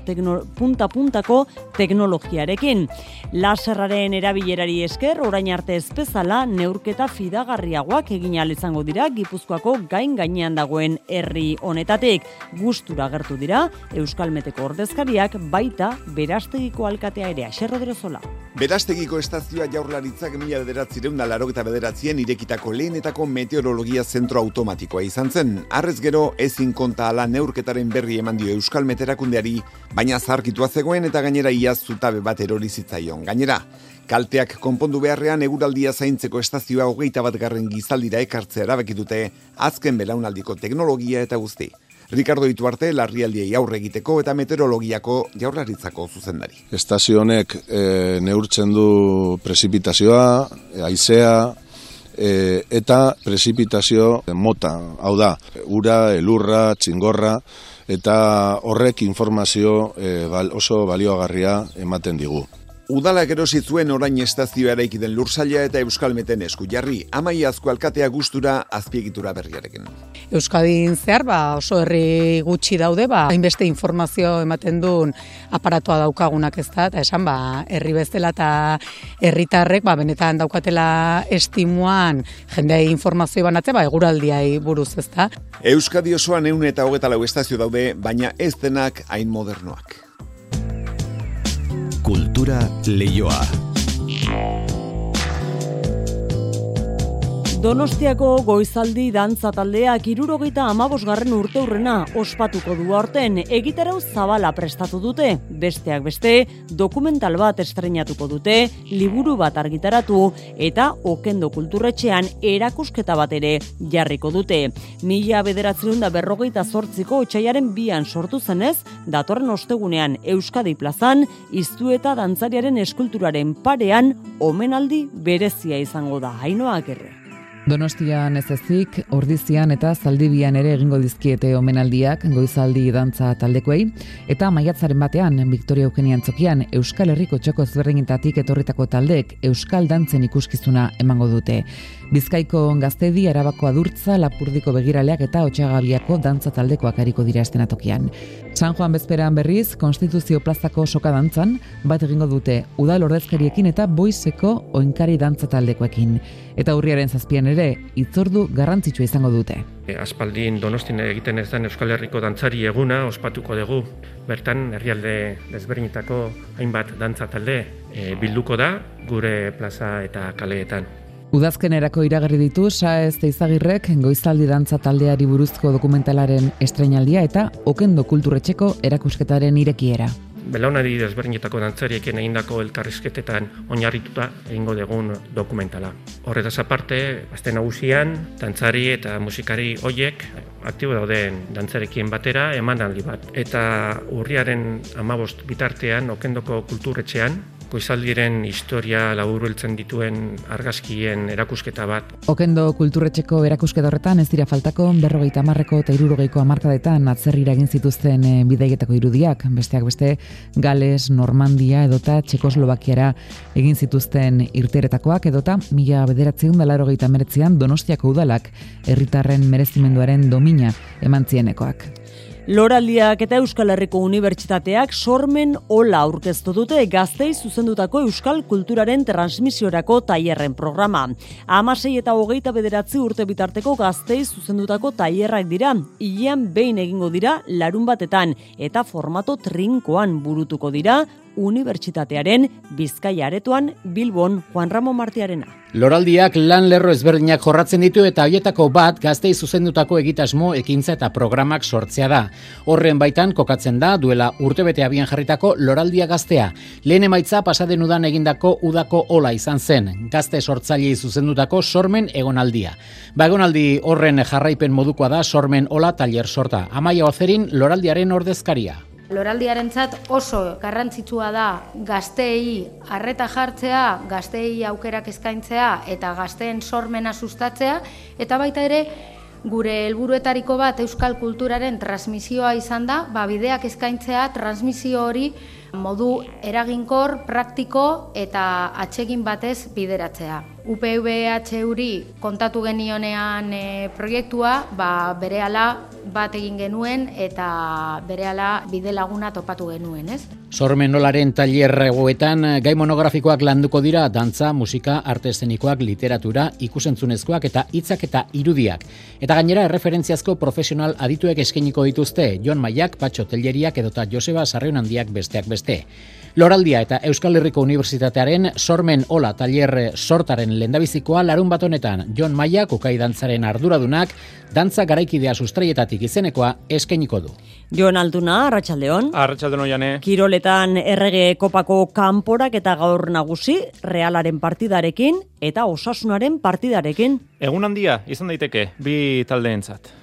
punta-puntako teknologiarekin. Laserraren erabilerari esker, orain arte ezpezala, neurketa fidagarriagoak egin izango dira Gipuzkoako gain gainean dagoen herri honetatik. Gustura gertu dira, Euskal Meteko ordezkariak baita Berastegiko alkatea ere, Axer Rodrozola. Berastegiko estazioa jaurlaritzak mila bederatzireun da laro eta bederatzien irekitako lehenetako meteorologia zentro automatikoa izan zen. Arrez gero, ezin konta ala neurketaren berri eman dio Euskal Meterakundeari, baina zarkitua zegoen eta gainera iaz zutabe bat erorizitzaion. Gainera, kalteak konpondu beharrean eguraldia zaintzeko estazioa hogeita bat garren gizaldira ekartzea erabekitute, azken belaunaldiko teknologia eta guzti. Ricardo Ituarte larrialdiei aurre egiteko eta meteorologiako jaurlaritzako zuzendari. Estazio honek e, neurtzen du prezipitazioa, haizea, e, eta prezipitazio mota, hau da, ura, elurra, txingorra, eta horrek informazio e, oso balioagarria ematen digu. Udalak erosi zuen orain estazioa eraiki den lursaila eta Euskalmeten esku jarri, amaiazko alkatea gustura azpiegitura berriarekin. Euskadin zehar, ba, oso herri gutxi daude, ba, hainbeste informazio ematen duen aparatoa daukagunak ez da, eta esan, ba, herri bezala eta herritarrek, ba, benetan daukatela estimuan jendei informazio banatzea, ba, eguraldiai buruz ez da. Euskadi osoan eun eta hogeta lau estazio daude, baina ez denak hain modernoak. Kultura leioa. Donostiako goizaldi dantza taldeak irurogeita amabosgarren urte urrena ospatuko du aurten egitarau zabala prestatu dute. Besteak beste, dokumental bat estrenatuko dute, liburu bat argitaratu eta okendo kulturretxean erakusketa bat ere jarriko dute. Mila bederatzen da berrogeita zortziko otxaiaren bian sortu zenez, datorren ostegunean Euskadi plazan, iztu eta dantzariaren eskulturaren parean, omenaldi berezia izango da, hainoak erre. Donostian ez ezik, ordizian eta zaldibian ere egingo dizkiete omenaldiak goizaldi dantza taldekoei, eta maiatzaren batean, Victoria Eugenian txokian, Euskal Herriko txoko ezberdinetatik etorritako taldeek Euskal Dantzen ikuskizuna emango dute. Bizkaiko gaztedi, arabako adurtza, lapurdiko begiraleak eta otxagabiako dantza taldekoak hariko dira estenatokian. San Juan bezperan berriz, Konstituzio plazako soka dantzan, bat egingo dute udal ordezkariekin eta boizeko oinkari dantza taldekoekin. Eta hurriaren zazpian ere, itzordu garrantzitsua izango dute. E, aspaldin donostin egiten ez den Euskal Herriko dantzari eguna ospatuko dugu. Bertan, herrialde desberdinetako hainbat dantza talde e, bilduko da gure plaza eta kaleetan. Udazkenerako iragarri ditu Saez Teizagirrek goizaldi dantza taldeari buruzko dokumentalaren estrenaldia eta okendo kulturretxeko erakusketaren irekiera. Belaunari desberdinetako dantzariekin egindako elkarrizketetan oinarrituta egingo dugun dokumentala. Horretaz aparte, azte nagusian, dantzari eta musikari hoiek aktibo dauden dantzarekien batera emanaldi bat. Eta urriaren amabost bitartean okendoko kulturretxean goizaldiren historia laburbiltzen dituen argazkien erakusketa bat. Okendo kulturretxeko erakusketa horretan ez dira faltako berrogeita hamarreko eta irurogeiko hamarkadetan atzerrira egin zituzten e, bidaietako irudiak, besteak beste Gales, Normandia edota Txekoslovakiara egin zituzten irteretakoak edota mila bederatzeun da laro Donostiako udalak herritarren merezimenduaren domina eman zienekoak. Loraldiak eta Euskal Herriko Unibertsitateak sormen ola aurkeztu dute gaztei zuzendutako Euskal Kulturaren transmisiorako tailerren programa. Amasei eta hogeita bederatzi urte bitarteko gaztei zuzendutako tailerrak dira, hilean behin egingo dira larun batetan eta formato trinkoan burutuko dira Unibertsitatearen Bizkaia aretoan Bilbon Juan Ramon Martiarena. Loraldiak lan lerro ezberdinak jorratzen ditu eta hoietako bat gaztei zuzendutako egitasmo ekintza eta programak sortzea da. Horren baitan kokatzen da duela urtebete abian jarritako Loraldia gaztea. Lehen emaitza pasaden udan egindako udako ola izan zen. Gazte sortzailei zuzendutako sormen egonaldia. Ba egonaldi horren jarraipen modukoa da sormen ola tailer sorta. Amaia Ozerin Loraldiaren ordezkaria. Loraldiarentzat oso garrantzitsua da gazteei harreta jartzea, gazteei aukerak eskaintzea eta gazteen sormena sustatzea eta baita ere gure helburuetariko bat euskal kulturaren transmisioa izan da, ba bideak eskaintzea transmisio hori modu eraginkor, praktiko eta atsegin batez bideratzea. UPVH uri kontatu genionean e, proiektua, ba, berehala bat egin genuen eta berehala bide laguna topatu genuen, ez? Sormen nolaren tailerregoetan gai monografikoak landuko dira dantza, musika, arte eszenikoak, literatura, ikusentzunezkoak eta hitzak eta irudiak. Eta gainera erreferentziazko profesional adituek eskeniko dituzte Jon Maiak, Patxo Telleriak edota Joseba Sarrion handiak besteak beste. Loraldia eta Euskal Herriko Unibertsitatearen sormen ola tailer sortaren lendabizikoa larun bat honetan Jon Maia kokai dantzaren arduradunak dantza garaikidea sustraietatik izenekoa eskainiko du. Jon Alduna, Arratxaldeon. Arratxaldeon oiane. Kiroletan errege kopako kanporak eta gaur nagusi, realaren partidarekin eta osasunaren partidarekin. Egun handia, izan daiteke, bi taldeentzat.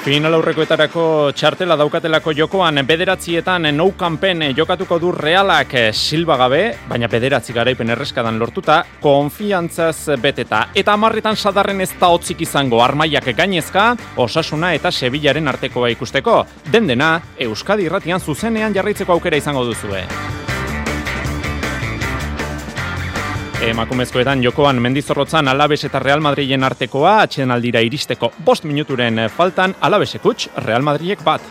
Final aurrekoetarako txartela daukatelako jokoan bederatzietan nou kanpen jokatuko du realak silba gabe, baina bederatzi garaipen erreskadan lortuta, konfiantzaz beteta. Eta amarretan sadarren ez da hotzik izango armaiak gainezka, osasuna eta sebilaren artekoa ikusteko. Den dena, Euskadi irratian zuzenean jarraitzeko aukera izango duzue. Emakumezkoetan jokoan mendizorrotzan Alabes eta Real Madrilen artekoa atxeden aldira iristeko bost minuturen faltan Alabesekuts Real Madrilek bat.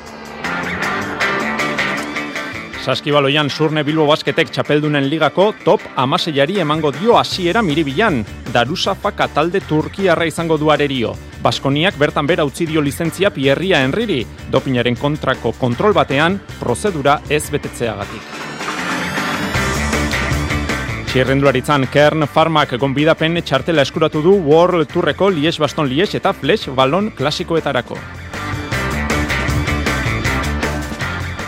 Saskibaloian surne Bilbo Basketek txapeldunen ligako top amaseiari emango dio hasiera miribilan. Darusa faka talde Turkiarra izango du arerio. Baskoniak bertan bera utzi dio lizentzia Pierria Enriri. Dopinaren kontrako kontrol batean prozedura ez betetzeagatik. Txirrendularitzan Kern Farmak gonbidapen txartela eskuratu du World Tourreko Lies Baston Lies eta Flash Ballon klasikoetarako.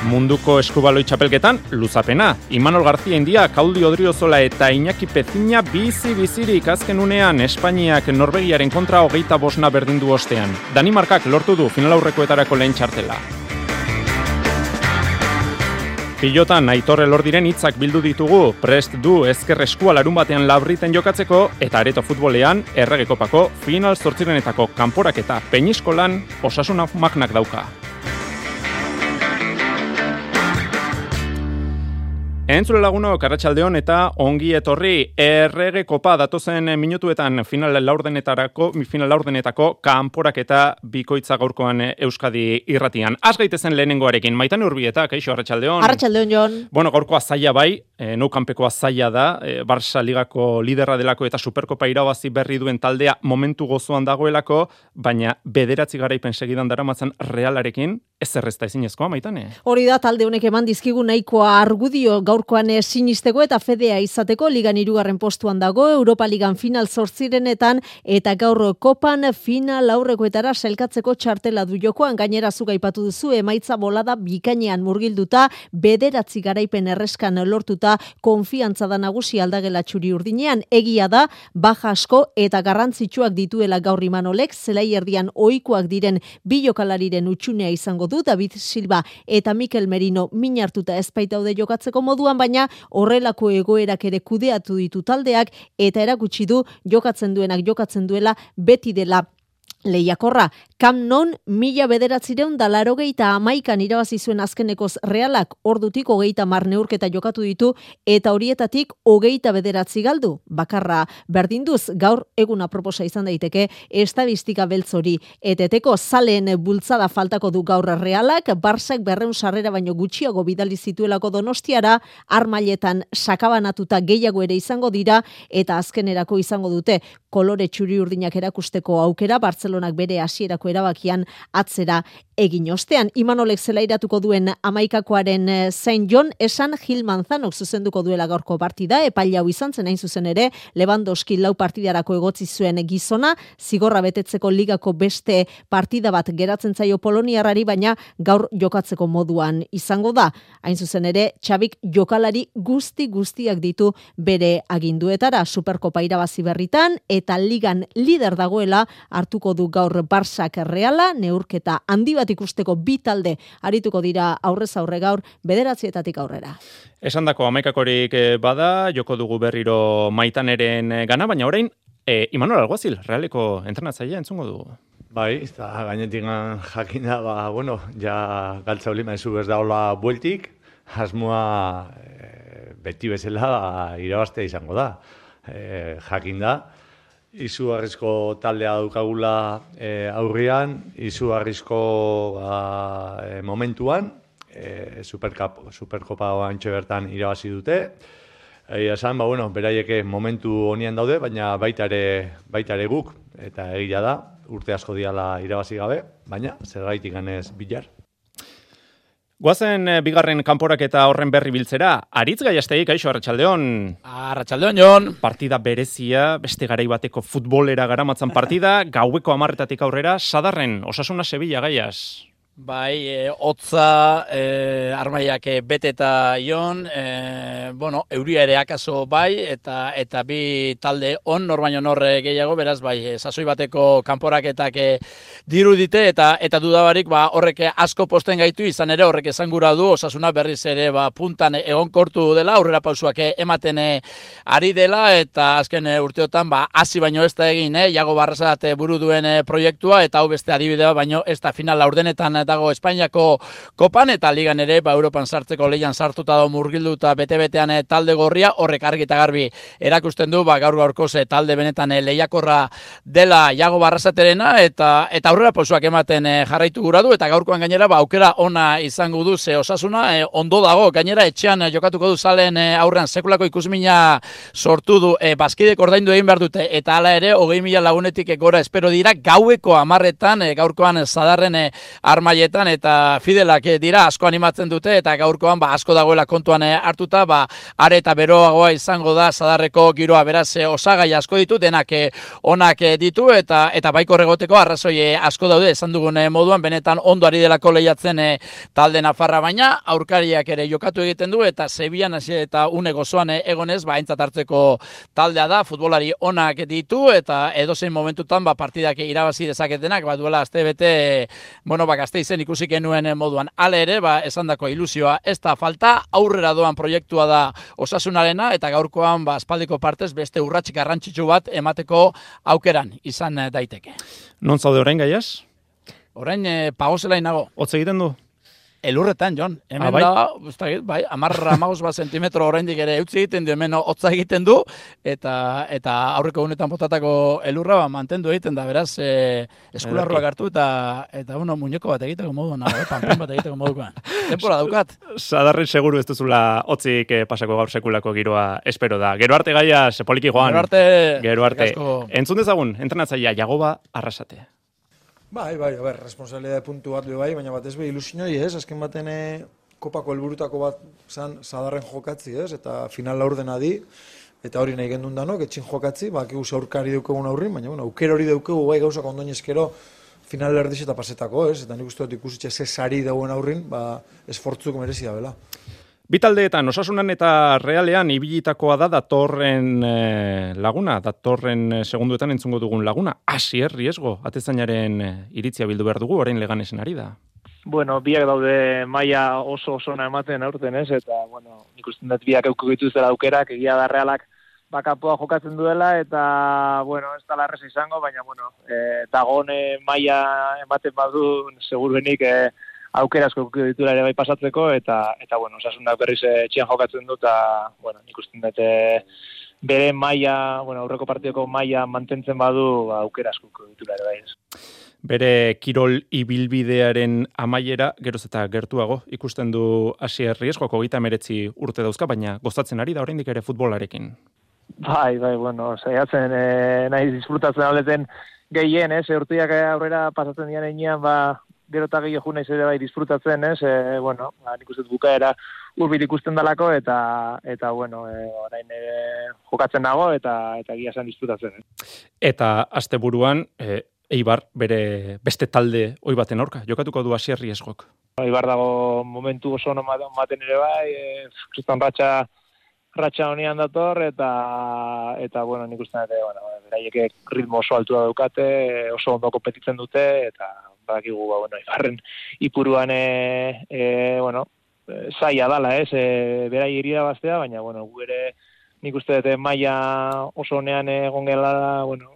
Munduko eskubaloi txapelketan, luzapena. Imanol Garzia India, Kaudi Odriozola eta Iñaki Pezina bizi-bizirik azken unean Espainiak Norvegiaren kontra hogeita bosna berdindu ostean. Danimarkak lortu du finalaurrekoetarako lehen txartela. Pilotan aitorre lordiren hitzak bildu ditugu, prest du ezker eskua larun batean labriten jokatzeko, eta areto futbolean erregekopako final zortzirenetako kanporak eta peniskolan osasuna magnak dauka. Entzule laguno, Karratxaldeon eta ongi etorri errege kopa datozen minutuetan final laurdenetarako, final laurdenetako kanporak eta bikoitza gaurkoan Euskadi irratian. Az gaitezen lehenengoarekin, maitan urbieta, kaixo, Arratxaldeon. Arratxaldeon, Jon. Bueno, gaurkoa zaila bai, e, nou kanpekoa zaila da, e, Barça ligako liderra delako eta superkopa irabazi berri duen taldea momentu gozoan dagoelako, baina bederatzi garaipen segidan daramatzen realarekin, ez errezta ezinezkoa, maitane? Hori da, talde honek eman dizkigu nahikoa argudio gaur gaurkoan sinisteko eta fedea izateko ligan irugarren postuan dago, Europa Ligan final zortzirenetan eta gaur kopan final aurrekoetara selkatzeko txartela du jokoan. Gainera zuga ipatu duzu emaitza bolada bikainean murgilduta bederatzi garaipen erreskan lortuta konfiantza da nagusi aldagela txuri urdinean. Egia da baja asko eta garrantzitsuak dituela gaur imanolek zelai erdian ohikoak diren bi jokalariren utxunea izango du David Silva eta Mikel Merino. Min hartuta ezpaitaude jokatzeko moduan baina horrelako egoerak ere kudeatu ditu taldeak eta erakutsi du jokatzen duenak jokatzen duela beti dela Lehiakorra, kam non mila bederatzireun da laro geita amaikan irabazi zuen azkenekoz realak ordutik hogeita mar neurketa jokatu ditu eta horietatik hogeita bederatzi galdu. Bakarra, berdinduz gaur eguna proposa izan daiteke estadistika beltzori. Eteteko zaleen bultzada faltako du gaur realak, barsak berreun sarrera baino gutxiago bidali zituelako donostiara, armailetan sakabanatuta gehiago ere izango dira eta azkenerako izango dute kolore txuri urdinak erakusteko aukera, Barcelonak bere hasierako erabakian atzera egin ostean. Imanolek zelairatuko duen amaikakoaren Saint John esan Gil Manzanok zuzenduko duela gaurko partida, epaila hau izan zen hain zuzen ere, Lewandowski lau partidarako egotzi zuen gizona, zigorra betetzeko ligako beste partida bat geratzen zaio Poloniarrari, baina gaur jokatzeko moduan izango da. Hain zuzen ere, Txabik jokalari guzti guztiak ditu bere aginduetara, Superkopa irabazi berritan, eta ligan lider dagoela hartuko du gaur Barsak Reala, neurketa handi bat ikusteko bi talde arituko dira aurrez aurre gaur bederatzietatik aurrera. Esan dako amaikakorik eh, bada, joko dugu berriro maitaneren eh, gana, baina orain, e, Imanol Alguazil, realeko entrenatzailea entzungo dugu. Bai, eta gainetik jakina, ba, bueno, ja galtza olima ezu ez daola bueltik, asmoa e, beti bezala ba, irabaztea izango da. E, jakin da, izugarrizko taldea dukagula e, aurrian, izugarrizko ba, e, momentuan, e, Superkap, Superkopa oantxe bertan irabazi dute. Egia esan, ba, bueno, beraieke momentu honian daude, baina baita ere, baita ere guk, eta egia da, urte asko diala irabazi gabe, baina zer gaitik ganez bilar. Guazen eh, bigarren kanporak eta horren berri biltzera, aritz gaiasteik, aixo, Arratxaldeon. Arratxaldeon, Jon. Partida berezia, beste garai bateko futbolera garamatzan partida, gaueko amarretatik aurrera, sadarren, osasuna Sevilla gaiaz. Bai, e, otza e, armaiak e, beteta ion, e, bueno, euria ere akaso bai, eta eta bi talde on, nor baino norre gehiago, beraz, bai, e, sasoi bateko kanporaketak e, diru dite, eta eta dudabarik, ba, horrek asko posten gaitu, izan ere horrek esan gura du, osasuna berriz ere, ba, puntan egon kortu dela, aurrera pausuak ematen e, ari dela, eta azken e, urteotan, ba, hasi baino ez da egin, e, jago barrazat buru duen e, proiektua, eta hau beste adibidea, baino ez da final laurdenetan dago Espainiako kopan eta ligan ere ba Europan sartzeko leian sartuta da murgilduta bete-betean eh, talde gorria horrek argi eta garbi erakusten du ba gaur gaurko ze talde benetan eh, lehiakorra dela Iago Barrasaterena eta eta aurrera pausoak ematen eh, jarraitu gura du eta gaurkoan gainera ba aukera ona izango du ze osasuna ondo dago. Gainera etxean jokatuko du salen aurrean sekulako ikusmina sortu du e, baskidek ordaindu egin behar dute eta hala ere 20000 lagunetik gora espero dira gaueko 10etan gaurkoan zadarren e, armaietan eta fidelak eh, dira asko animatzen dute eta gaurkoan ba asko dagoela kontuan eh, hartuta ba are eta beroagoa izango da sadarreko giroa. Beraz eh, osagai asko ditu denak onak ditu eta eta baiko regoteko arrazoi asko daude. Esan dugun moduan benetan ondo ari delako lehiatzen talde nafarra baina aurkariak ere jokatu egiten du eta hasi eta une gozoan egonez ba aintzat hartzeko taldea da. Futbolari onak ditu eta edozein momentutan ba partidak irabazi dezaketenak ba duela astebete bueno ba Gasteizen ikusi genuen moduan. Ale ere, ba, esandako ilusioa ez da falta, aurrera doan proiektua da osasunarena, eta gaurkoan, ba, espaldiko partez, beste urratxik garrantzitsu bat emateko aukeran izan daiteke. Non zaude orain gaiaz? Orain, e, pagozela inago. Otz egiten du? Elurretan, Jon. Hemen ah, bai? da, bai, amarra magos bat sentimetro oraindik ere eutzi egiten du, hemen hotza egiten du, eta eta aurreko unetan botatako elurra ba, mantendu egiten da, beraz, e, eskularroak hartu eta eta uno muñeko bat egiteko modu, nago, eh, panpin bat egiteko modukoan. (laughs) Tempora daukat. Sadarren seguru ez duzula hotzik eh, pasako gaur sekulako giroa espero da. Gero arte gaia, sepoliki joan. Gero arte. Gero arte. Entzun dezagun, entrenatzaia, jagoba arrasate. Bai, bai, a ber, responsabilidade puntu bat bai, baina bat ez be ilusioi, ez? Azken baten e, kopako helburutako bat zan zadarren jokatzi, ez? Eta final laurdena di, eta hori nahi gendun danok, etxin jokatzi, bakigu aurkari deukegun aurrin, baina bueno, auker hori daukegu bai gauzak ondoin eskero final erdiz eta pasetako, ez? Eta nik uste dut ikusitxe ze sari dauen aurrin, ba, esfortzuk merezi da, bela. Bitaldeetan, osasunan eta realean ibilitakoa da datorren eh, laguna, datorren eh, segunduetan entzungo dugun laguna, asier riesgo, atezainaren eh, iritzia bildu behar dugu, orain leganesen ari da. Bueno, biak daude maila oso osona ematen aurten ez, eta, bueno, nik uste dut biak eukiko dituzela aukerak, egia da realak bakapoa jokatzen duela, eta, bueno, ez da larrez izango, baina, bueno, e, dagone maila ematen badu, seguruenik, e, aukera asko ditura ere bai pasatzeko eta eta bueno, osasunak berriz etxean jokatzen du eta bueno, ikusten dut eh, bere maila, bueno, aurreko partidoko maila mantentzen badu ba, aukera asko ditura ere bai. Bere kirol ibilbidearen amaiera geroz eta gertuago ikusten du Asier Riesgoko gita meretzi urte dauzka, baina gozatzen ari da oraindik ere futbolarekin. Bai, bai, bueno, saiatzen eh, nahi disfrutatzen aleten gehien, eh, urteak aurrera pasatzen dian ba, gero eta gehiago naiz ere bai disfrutatzen, ez? E, bueno, ba, nik uste bukaera urbil ikusten dalako eta eta bueno, e, orain e, jokatzen dago eta eta gia zen disfrutatzen. Eh? Eta asteburuan e, Eibar bere beste talde oi baten aurka jokatuko du hasierri esgok. Eibar dago momentu oso ono maten ere bai, e, kriston ratxa ratxa honean dator eta eta bueno, nik uste dut, bueno, beraiek ritmo oso altua daukate, oso ondo kompetitzen dute eta badakigu ba bueno, igarren ipuruan e, e, bueno, saia dala, ez? E, berai irida bastea, baina bueno, gu ere nik uste dute maila oso honean egon gela, bueno,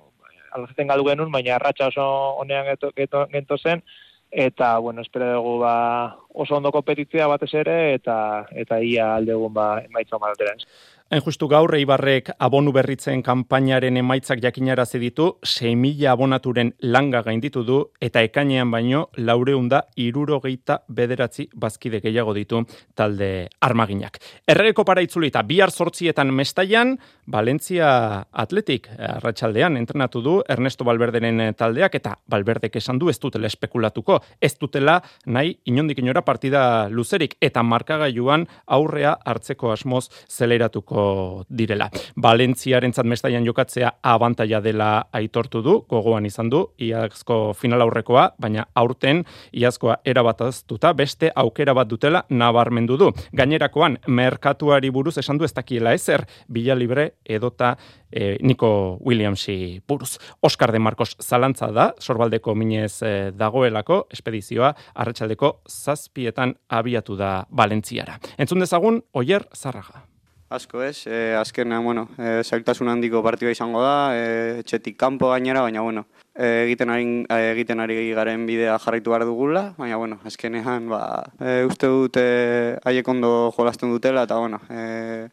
alazeten galdu genuen, baina arratsa oso honean geto, geto, gento zen, eta, bueno, espero dugu ba, oso ondo kompetitzea batez ere, eta eta ia aldegun ba, emaitza omaltera, ez? Hain justu gaur, Eibarrek abonu berritzen kanpainaren emaitzak jakinarazi ditu, 6.000 abonaturen langa gainditu du, eta ekainean baino, laureunda irurogeita bederatzi bazkide gehiago ditu talde armaginak. Erregeko para itzulita, bihar sortzietan mestaian, Valentzia Atletik arratsaldean entrenatu du Ernesto Balberderen taldeak, eta Balberdek esan du ez dutela espekulatuko, ez dutela nahi inondik inora partida luzerik, eta markagailuan aurrea hartzeko asmoz zeleratuko direla. Valentziaren mestaian jokatzea abantaia dela aitortu du, gogoan izan du, iazko final aurrekoa, baina aurten iazkoa erabataztuta beste aukera bat dutela nabarmendu du. Gainerakoan, merkatuari buruz esan du ez dakiela ezer, bila libre edota e, Nico Williamsi buruz. Oscar de Marcos zalantza da, sorbaldeko minez e, dagoelako, espedizioa, arratsaldeko zazpietan abiatu da Valentziara. Entzun dezagun, Oier Zarraga. Asko ez, e, azkenean, bueno, e, zailtasun handiko partida izango da, e, etxetik kanpo gainera, baina, bueno, e, egiten, ari, egiten ari garen bidea jarraitu behar dugula, baina, bueno, azkenean, ba, e, uste dute haiek ondo jolazten dutela, eta, bueno, e,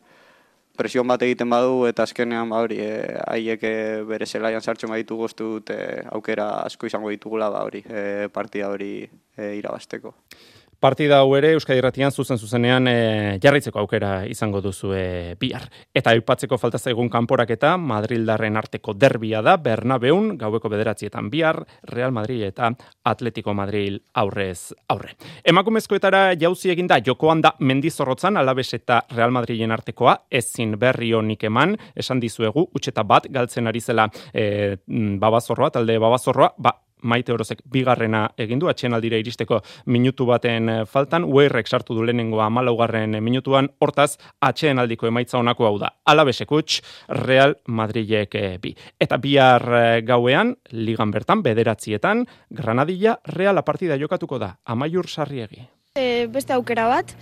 presion bat egiten badu, eta azkenean, ba, hori, e, haiek e, bere zelaian sartzen baditu goztu dute aukera asko izango ditugula, ba, hori, e, partida hori e, irabasteko. Partida hau ere Euskadi Irratian zuzen zuzenean e, jarraitzeko aukera izango duzu e, bihar. Eta aipatzeko falta zaigun kanporaketa Madrildarren arteko derbia da Bernabeun gaueko bederatzietan bihar Real Madrid eta Atletico Madrid aurrez aurre. Emakumezkoetara jauzi eginda jokoan da Mendizorrotzan Alabes eta Real Madriden artekoa ezin berri honik eman esan dizuegu utxeta bat galtzen ari zela e, babazorroa talde babazorroa ba maite orozek bigarrena egin du, atxen aldira iristeko minutu baten eh, faltan, uerrek sartu du lehenengo amalaugarren minutuan, hortaz, atxen aldiko emaitza honako hau da. Alabesek Real Madrilek eh, bi. Eta bihar eh, gauean, ligan bertan, bederatzietan, Granadilla Real partida jokatuko da, amaiur sarriegi. E, beste aukera bat,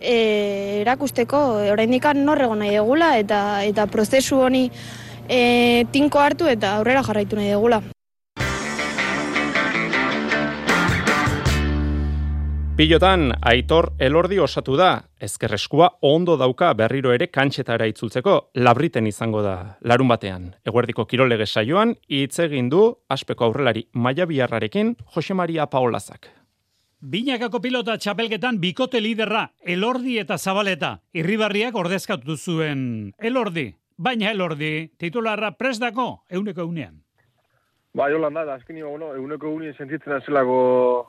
e, erakusteko, oraindik norrego nahi egula, eta, eta prozesu honi e, tinko hartu eta aurrera jarraitu nahi egula. Pilotan, Aitor Elordi osatu da, ezkerreskua ondo dauka berriro ere kantxetara itzultzeko, labriten izango da, larun batean. Eguerdiko kirolege saioan, hitz egin du, aspeko aurrelari maia biarrarekin, Jose Maria Paolazak. Binakako pilota txapelketan bikote liderra, Elordi eta Zabaleta, irribarriak ordezkatu zuen Elordi, baina Elordi, titularra presdako, euneko eunean. Ba, jolan da, azkeni, bueno, eguneko egunien sentitzen azelako,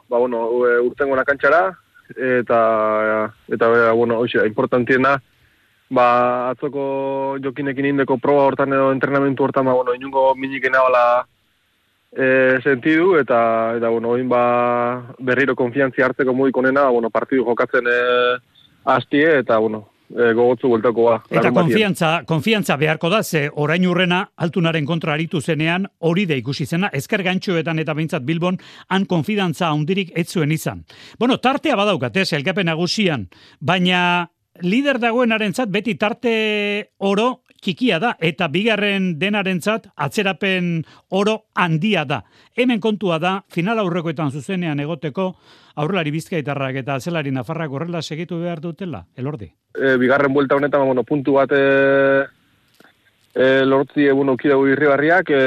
ba, bueno, urtengo nakantxara, eta, eta, bueno, hoxe, importantiena, ba, atzoko jokinekin indeko proba hortan edo entrenamentu hortan, ba, bueno, inungo minikena bala e, sentidu, eta, eta bueno, oin ba, berriro konfiantzi hartzeko modik onena, bueno, partidu jokatzen e, hastie, eta, bueno, e, gogotzu bueltako. Eta konfiantza, konfiantza beharko da, ze orain urrena altunaren kontra aritu zenean, hori da ikusi zena, ezker gantxoetan eta behintzat Bilbon, han konfidantza handirik ez zuen izan. Bueno, tartea badaukat, ez, elkapen nagusian, baina lider dagoenarentzat beti tarte oro txikia da eta bigarren denarentzat atzerapen oro handia da. Hemen kontua da final aurrekoetan zuzenean egoteko aurrelari bizkaitarrak eta atzelari nafarrak horrela segitu behar dutela, elordi? E, bigarren buelta honetan, bueno, puntu bat e, e, lortzi egun aukira irri barriak, e,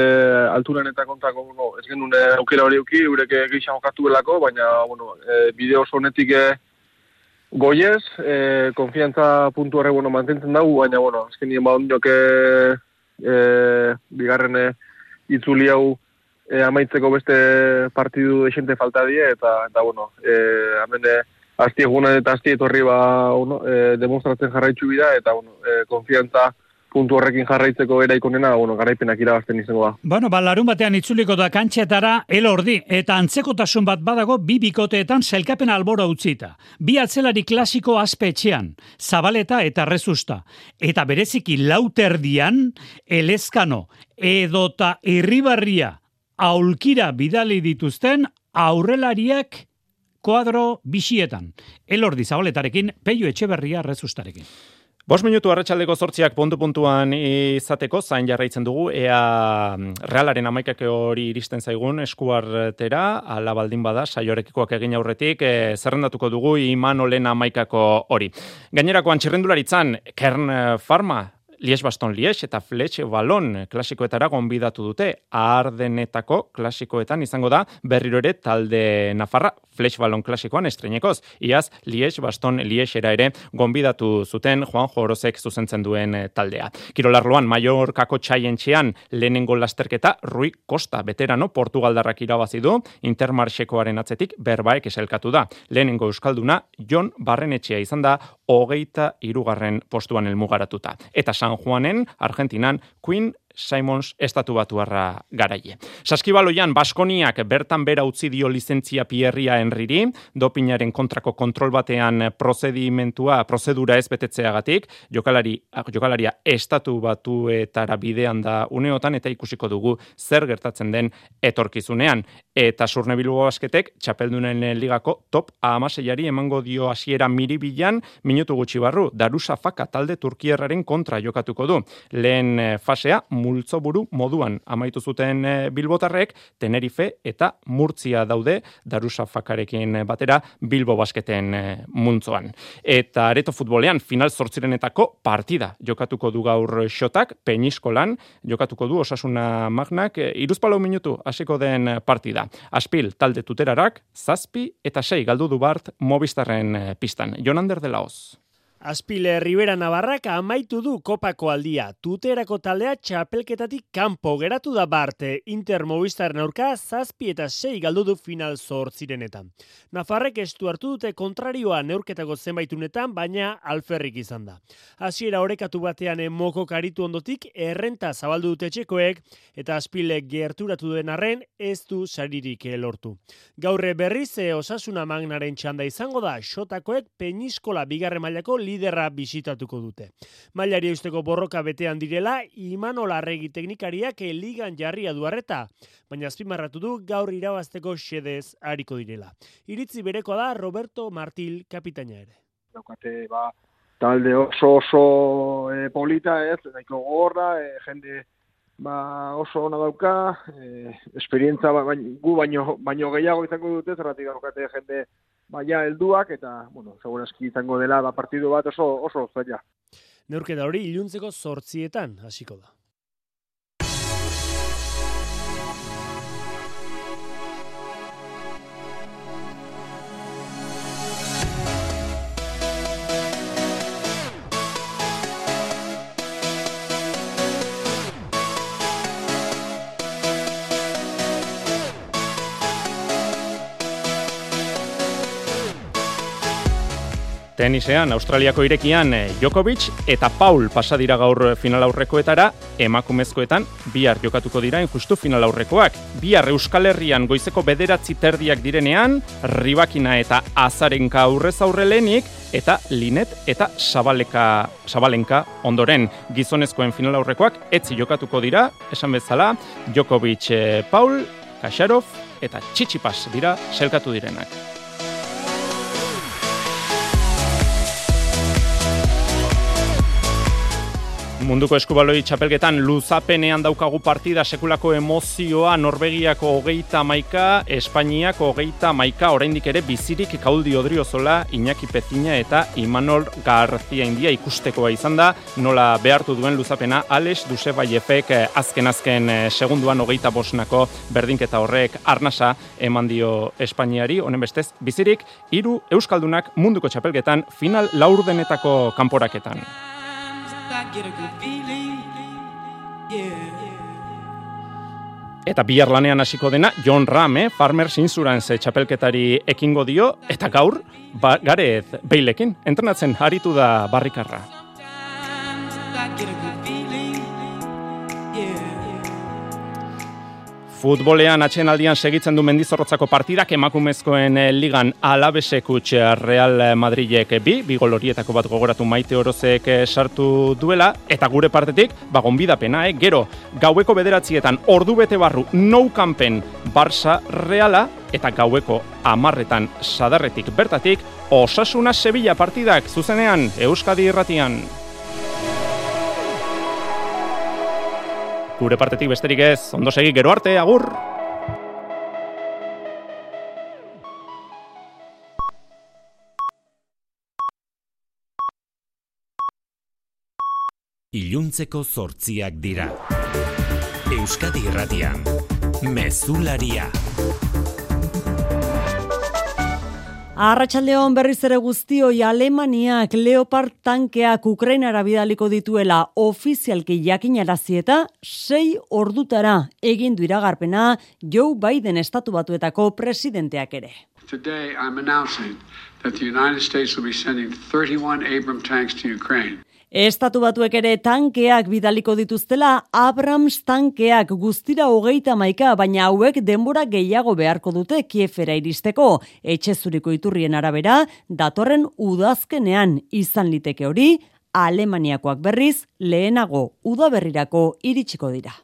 alturan eta kontako, bueno, ez genuen aukera hori uki, eurek geixan okatu belako, baina, bueno, e, bideo honetik e, goiez, e, konfiantza puntu horre, bueno, mantentzen dugu, baina, bueno, azken nien baun joke e, bigarren itzuli hau e, amaitzeko beste partidu esente falta die, eta, eta bueno, e, amene, azti eguna eta azti etorri ba, uno, e, demostratzen jarraitzu bida, eta, bueno, e, konfiantza puntu horrekin jarraitzeko era ikonena, bueno, garaipenak irabazten izango da. Bueno, ba, larun batean itzuliko da kantxetara elordi, eta antzekotasun bat badago bi bikoteetan selkapen albora utzita. Bi atzelari klasiko aspetxean, zabaleta eta rezusta. Eta bereziki lauterdian, elezkano, edota irribarria, aulkira bidali dituzten, aurrelariak kuadro bisietan. Elordi zabaletarekin, peio etxeberria rezustarekin. Bos minutu arratsaldeko zortziak puntu-puntuan izateko, zain jarraitzen dugu, ea mm, realaren amaikak hori iristen zaigun eskuartera, ala baldin bada, saiorekikoak egin aurretik, e, zerrendatuko dugu imanolen amaikako hori. Gainerako antxerrendularitzan, Kern Pharma, Lies Baston Lies eta Fletch Ballon klasikoetara gonbidatu dute, ardenetako klasikoetan izango da, berriro ere talde Nafarra, Flash Ballon klasikoan estreinekoz. Iaz, Lies, Baston, Liesera ere gonbidatu zuten Juan Jorozek zuzentzen duen eh, taldea. Kirolarloan, Mallorcako txaientxean lehenengo lasterketa, Rui Costa, veterano, Portugaldarrak irabazi du, Intermarxekoaren atzetik, berbaek eselkatu da. Lehenengo Euskalduna, Jon Barrenetxea izan da, hogeita irugarren postuan elmugaratuta. Eta San Juanen, Argentinan, Queen Simons estatu batuarra garaie. Saskibaloian Baskoniak bertan bera utzi dio lizentzia Pierria Henriri, dopinaren kontrako kontrol batean prozedimentua, prozedura ez betetzeagatik, jokalari, jokalaria estatu batuetara bidean da uneotan eta ikusiko dugu zer gertatzen den etorkizunean. Eta surne bilbo basketek, txapeldunen ligako top amaseiari emango dio hasiera miribilan, minutu gutxi barru, darusa faka talde turkierraren kontra jokatuko du. Lehen fasea, multzo buru moduan amaitu zuten eh, Bilbotarrek Tenerife eta Murtzia daude Darusa Fakarekin batera Bilbo basketen eh, muntzoan. Eta areto futbolean final zortzirenetako partida jokatuko du gaur xotak, peniskolan jokatuko du osasuna magnak, eh, iruzpalau minutu hasiko den partida. Aspil, talde tuterarak, zazpi eta sei galdu du bart mobistarren pistan. Jonander de Laos. Azpile Rivera Navarrak amaitu du kopako aldia. Tuterako taldea txapelketatik kanpo geratu da barte. Inter Movistaren aurka zazpi eta sei galdu du final zortzirenetan. Nafarrek estu hartu dute kontrarioa neurketako zenbaitunetan, baina alferrik izan da. Hasiera orekatu batean moko karitu ondotik errenta zabaldu dute txekoek eta azpile gerturatu den arren ez du saririk lortu. Gaurre berriz osasuna magnaren txanda izango da, xotakoek peniskola bigarre mailako liderra bisitatuko dute. Mailari eusteko borroka betean direla, Imano Larregi teknikariak ligan jarria duarreta, baina azpimarratu du gaur irabazteko xedez hariko direla. Iritzi bereko da Roberto Martil kapitaina ere. Daukate, ba, talde oso oso e, polita ez, nahiko gorra, e, jende ba, oso ona dauka, e, esperientza ba, gu baino, baino gehiago izango dute, zerratik daukate jende baina helduak eta, bueno, segurazki izango dela da partidu bat oso oso zaila. Neurketa hori iluntzeko zortzietan hasiko da. Tenisean, Australiako irekian eh, Djokovic eta Paul pasadira gaur final aurrekoetara, emakumezkoetan bihar jokatuko dira injustu final aurrekoak. Bihar Euskal Herrian goizeko bederatzi terdiak direnean, Ribakina eta Azarenka aurrez aurrelenik, eta Linet eta Sabaleka, Sabalenka ondoren gizonezkoen final aurrekoak etzi jokatuko dira, esan bezala, Djokovic, eh, Paul, Kasharov eta Txitsipas dira selkatu direnak. Munduko eskubaloi txapelketan luzapenean daukagu partida sekulako emozioa Norvegiako hogeita maika, Espainiako hogeita maika, oraindik ere bizirik kauldi odriozola, Iñaki Pezina eta Imanol Garzia India ikustekoa izan da, nola behartu duen luzapena Alex Dusebaiefek azken-azken eh, segunduan hogeita bosnako berdinketa horrek arnasa eman dio Espainiari, honen bestez, bizirik, hiru Euskaldunak munduko txapelketan final laurdenetako kanporaketan. Eta bihar lanean hasiko dena John Rame, Farmers Insurance txapelketari ekingo dio, eta gaur, ba, garez, beilekin, entrenatzen haritu da barrikarra. Futbolean atxenaldian segitzen du mendizorrotzako partidak emakumezkoen eh, ligan alabesek utxe Real Madridek bi, bi horietako bat gogoratu maite orozek eh, sartu duela, eta gure partetik, bagon bidapena, eh? gero, gaueko bederatzietan ordu bete barru nou kanpen Barça Reala, eta gaueko amarretan sadarretik bertatik, osasuna Sevilla partidak zuzenean Euskadi irratian. Gure partetik besterik ez, ondo segi gero arte, agur! Iluntzeko zortziak dira. Euskadi irratian, Mezularia. Arratxaldeon berriz ere guztioi Alemaniak Leopard tankeak Ukrainara bidaliko dituela ofizialki jakinarazi eta sei ordutara egin du iragarpena Joe Biden estatu batuetako presidenteak ere. Today I'm announcing that the United States will be sending 31 Abram tanks to Ukraine. Estatu batuek ere tankeak bidaliko dituztela, Abrams tankeak guztira hogeita maika, baina hauek denbora gehiago beharko dute kiefera iristeko. Etxezuriko iturrien arabera, datorren udazkenean izan liteke hori, Alemaniakoak berriz, lehenago udaberrirako iritsiko dira.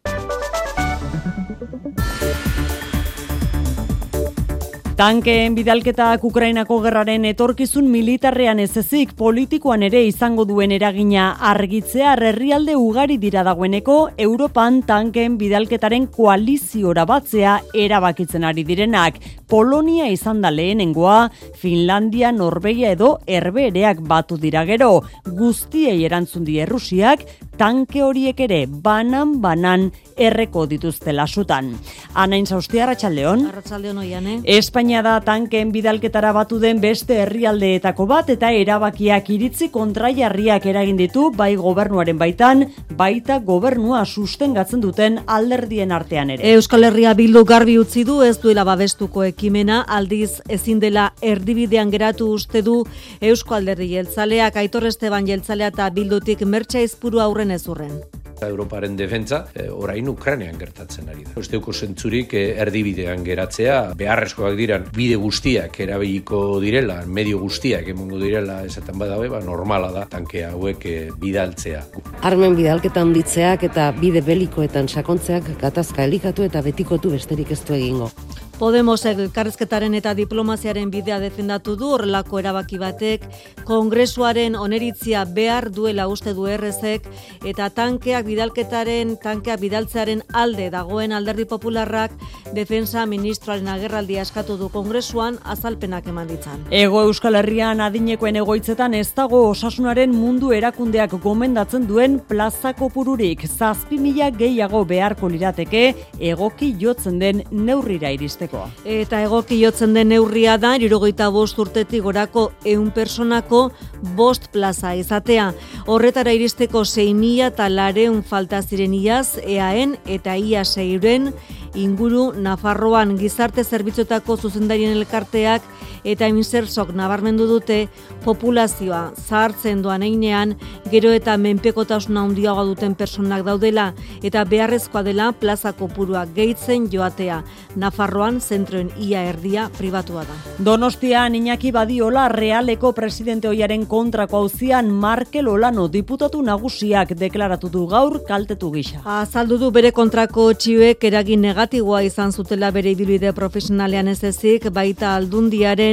Tankeen bidalketak Ukrainako gerraren etorkizun militarrean ez ezik politikoan ere izango duen eragina argitzea herrialde ugari dira dagoeneko Europan tankeen bidalketaren koaliziora batzea erabakitzen ari direnak. Polonia izan da lehenengoa, Finlandia, Norvegia edo Herbereak batu dira gero. Guztiei erantzun die Rusiak, tanke horiek ere banan-banan erreko dituzte lasutan. Anain zauzti, Arratxaldeon. Arratxaldeon oian, eh? Espainia da tanken bidalketara batu den beste herrialdeetako bat eta erabakiak iritzi kontraiarriak eragin ditu bai gobernuaren baitan, baita gobernua sustengatzen duten alderdien artean ere. Euskal Herria bildu garbi utzi du ez duela babestuko ekimena, aldiz ezin dela erdibidean geratu uste du Eusko Alderdi Jeltzaleak, Aitor Esteban Jeltzalea eta bildutik mertxa izpuru aurren ez urren. Europaren defentza, e, orain Ukrainean gertatzen ari da. Usteuko zentzurik e, erdibidean geratzea, beharrezkoak diran bide guztiak erabiliko direla, medio guztiak emongo direla, esaten badabe, ba, normala da, tanke hauek e, bidaltzea. Armen bidalketan ditzeak eta bide belikoetan sakontzeak gatazka elikatu eta betikotu besterik ez du egingo. Podemos elkarrezketaren eta diplomaziaren bidea defendatu du horrelako erabaki batek, kongresuaren oneritzia behar duela uste du errezek, eta tankeak bidalketaren, tankeak bidaltzearen alde dagoen alderdi popularrak, defensa ministroaren agerraldia eskatu du kongresuan azalpenak eman ditzan. Ego Euskal Herrian adinekoen egoitzetan ez dago osasunaren mundu erakundeak gomendatzen duen plazako pururik, zazpi mila gehiago beharko lirateke egoki jotzen den neurrira iriste Eta egoki jotzen den neurria da, irurogeita bost urtetik gorako eun personako bost plaza izatea. Horretara iristeko 6.000 eta lareun falta ziren iaz, eaen eta ia seiren inguru Nafarroan gizarte zerbitzuetako zuzendarien elkarteak eta insersok nabarmendu dute populazioa zahartzen doan einean gero eta menpekotasuna handiagoa duten personak daudela eta beharrezkoa dela plaza kopuruak gehitzen joatea. Nafarroan zentroen ia erdia pribatua da. Donostian Iñaki Badiola realeko presidente hoiaren kontrako auzian Markel Olano diputatu nagusiak deklaratu du gaur kaltetu gisa. Azaldu du bere kontrako txiuek eragin negatiboa izan zutela bere ibilbide profesionalean ez ezik, baita aldundiaren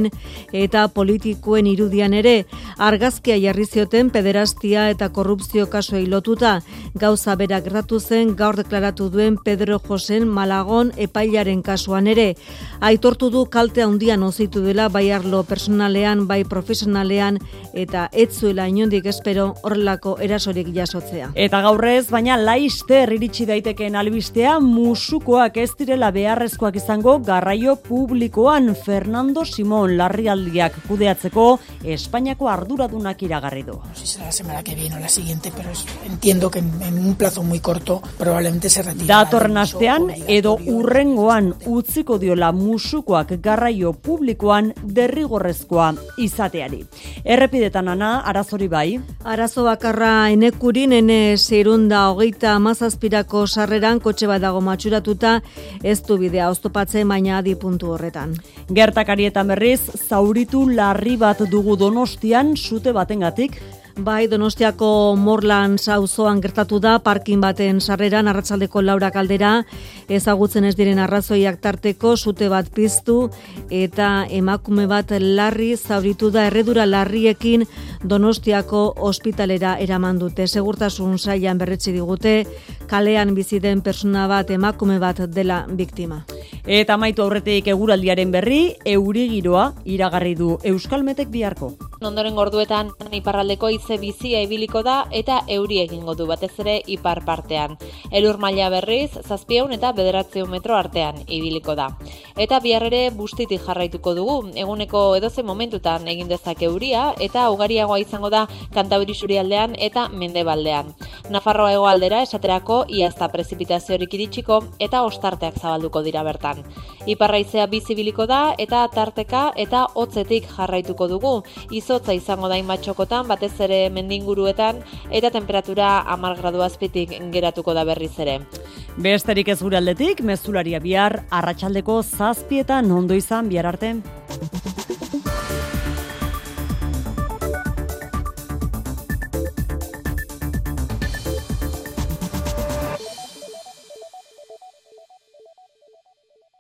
eta politikoen irudian ere, argazkia jarri zioten pederastia eta korrupzio kasuei lotuta, gauza berak gertatu zen gaur deklaratu duen Pedro Josen Malagon epailaren kasuan ere. Aitortu du kalte handian ozitu dela bai arlo personalean, bai profesionalean eta ez zuela inondik espero horrelako erasorik jasotzea. Eta gaurrez, baina laister iritsi daitekeen albistea musukoak ez direla beharrezkoak izango garraio publikoan Fernando Simón larrialdiak kudeatzeko Espainiako arduradunak iragarri du. Si será la semana que viene o la siguiente, pero es- entiendo que en, en un plazo muy corto probablemente se retire. Datorren astean edo urrengoan utziko diola musukoak garraio publikoan derrigorrezkoa izateari. Errepidetan ana, arazori bai. Arazo bakarra enekurin ene zerunda hogeita amazazpirako sarreran kotxe bat dago matxuratuta ez du bidea oztopatzen baina adi puntu horretan. Gertakarietan berriz, zauritu larri bat dugu donostian sute batengatik. Bai, Donostiako Morlan auzoan gertatu da parkin baten sarreran arratsaldeko laura kaldera ezagutzen ez diren arrazoiak tarteko sute bat piztu eta emakume bat larri zauritu da erredura larriekin Donostiako ospitalera eraman dute. Segurtasun sailan berretsi digute kalean bizi den persona bat emakume bat dela biktima. Eta amaitu aurretik eguraldiaren berri, euri giroa iragarri du Euskalmetek biharko. Ondoren gorduetan iparraldeko ize bizia ibiliko da eta euri egingo du batez ere ipar partean. Elur maila berriz, zazpieun eta bederatzeun metro artean ibiliko da. Eta bihar ere bustitik jarraituko dugu, eguneko edoze momentutan egin dezak euria eta ugariagoa izango da kantabri surialdean eta mendebaldean. Nafarroa hegoaldera esaterako iazta prezipitaziorik iritsiko eta ostarteak zabalduko dira bertan. Iparraizea bizibiliko da eta tarteka eta hotzetik jarraituko dugu. Izotza izango da inbatxokotan, batez ere mendinguruetan eta temperatura amar gradu azpitik geratuko da berriz ere. Besterik ez gure aldetik, mezularia bihar, arratsaldeko zazpietan ondo izan bihar arte.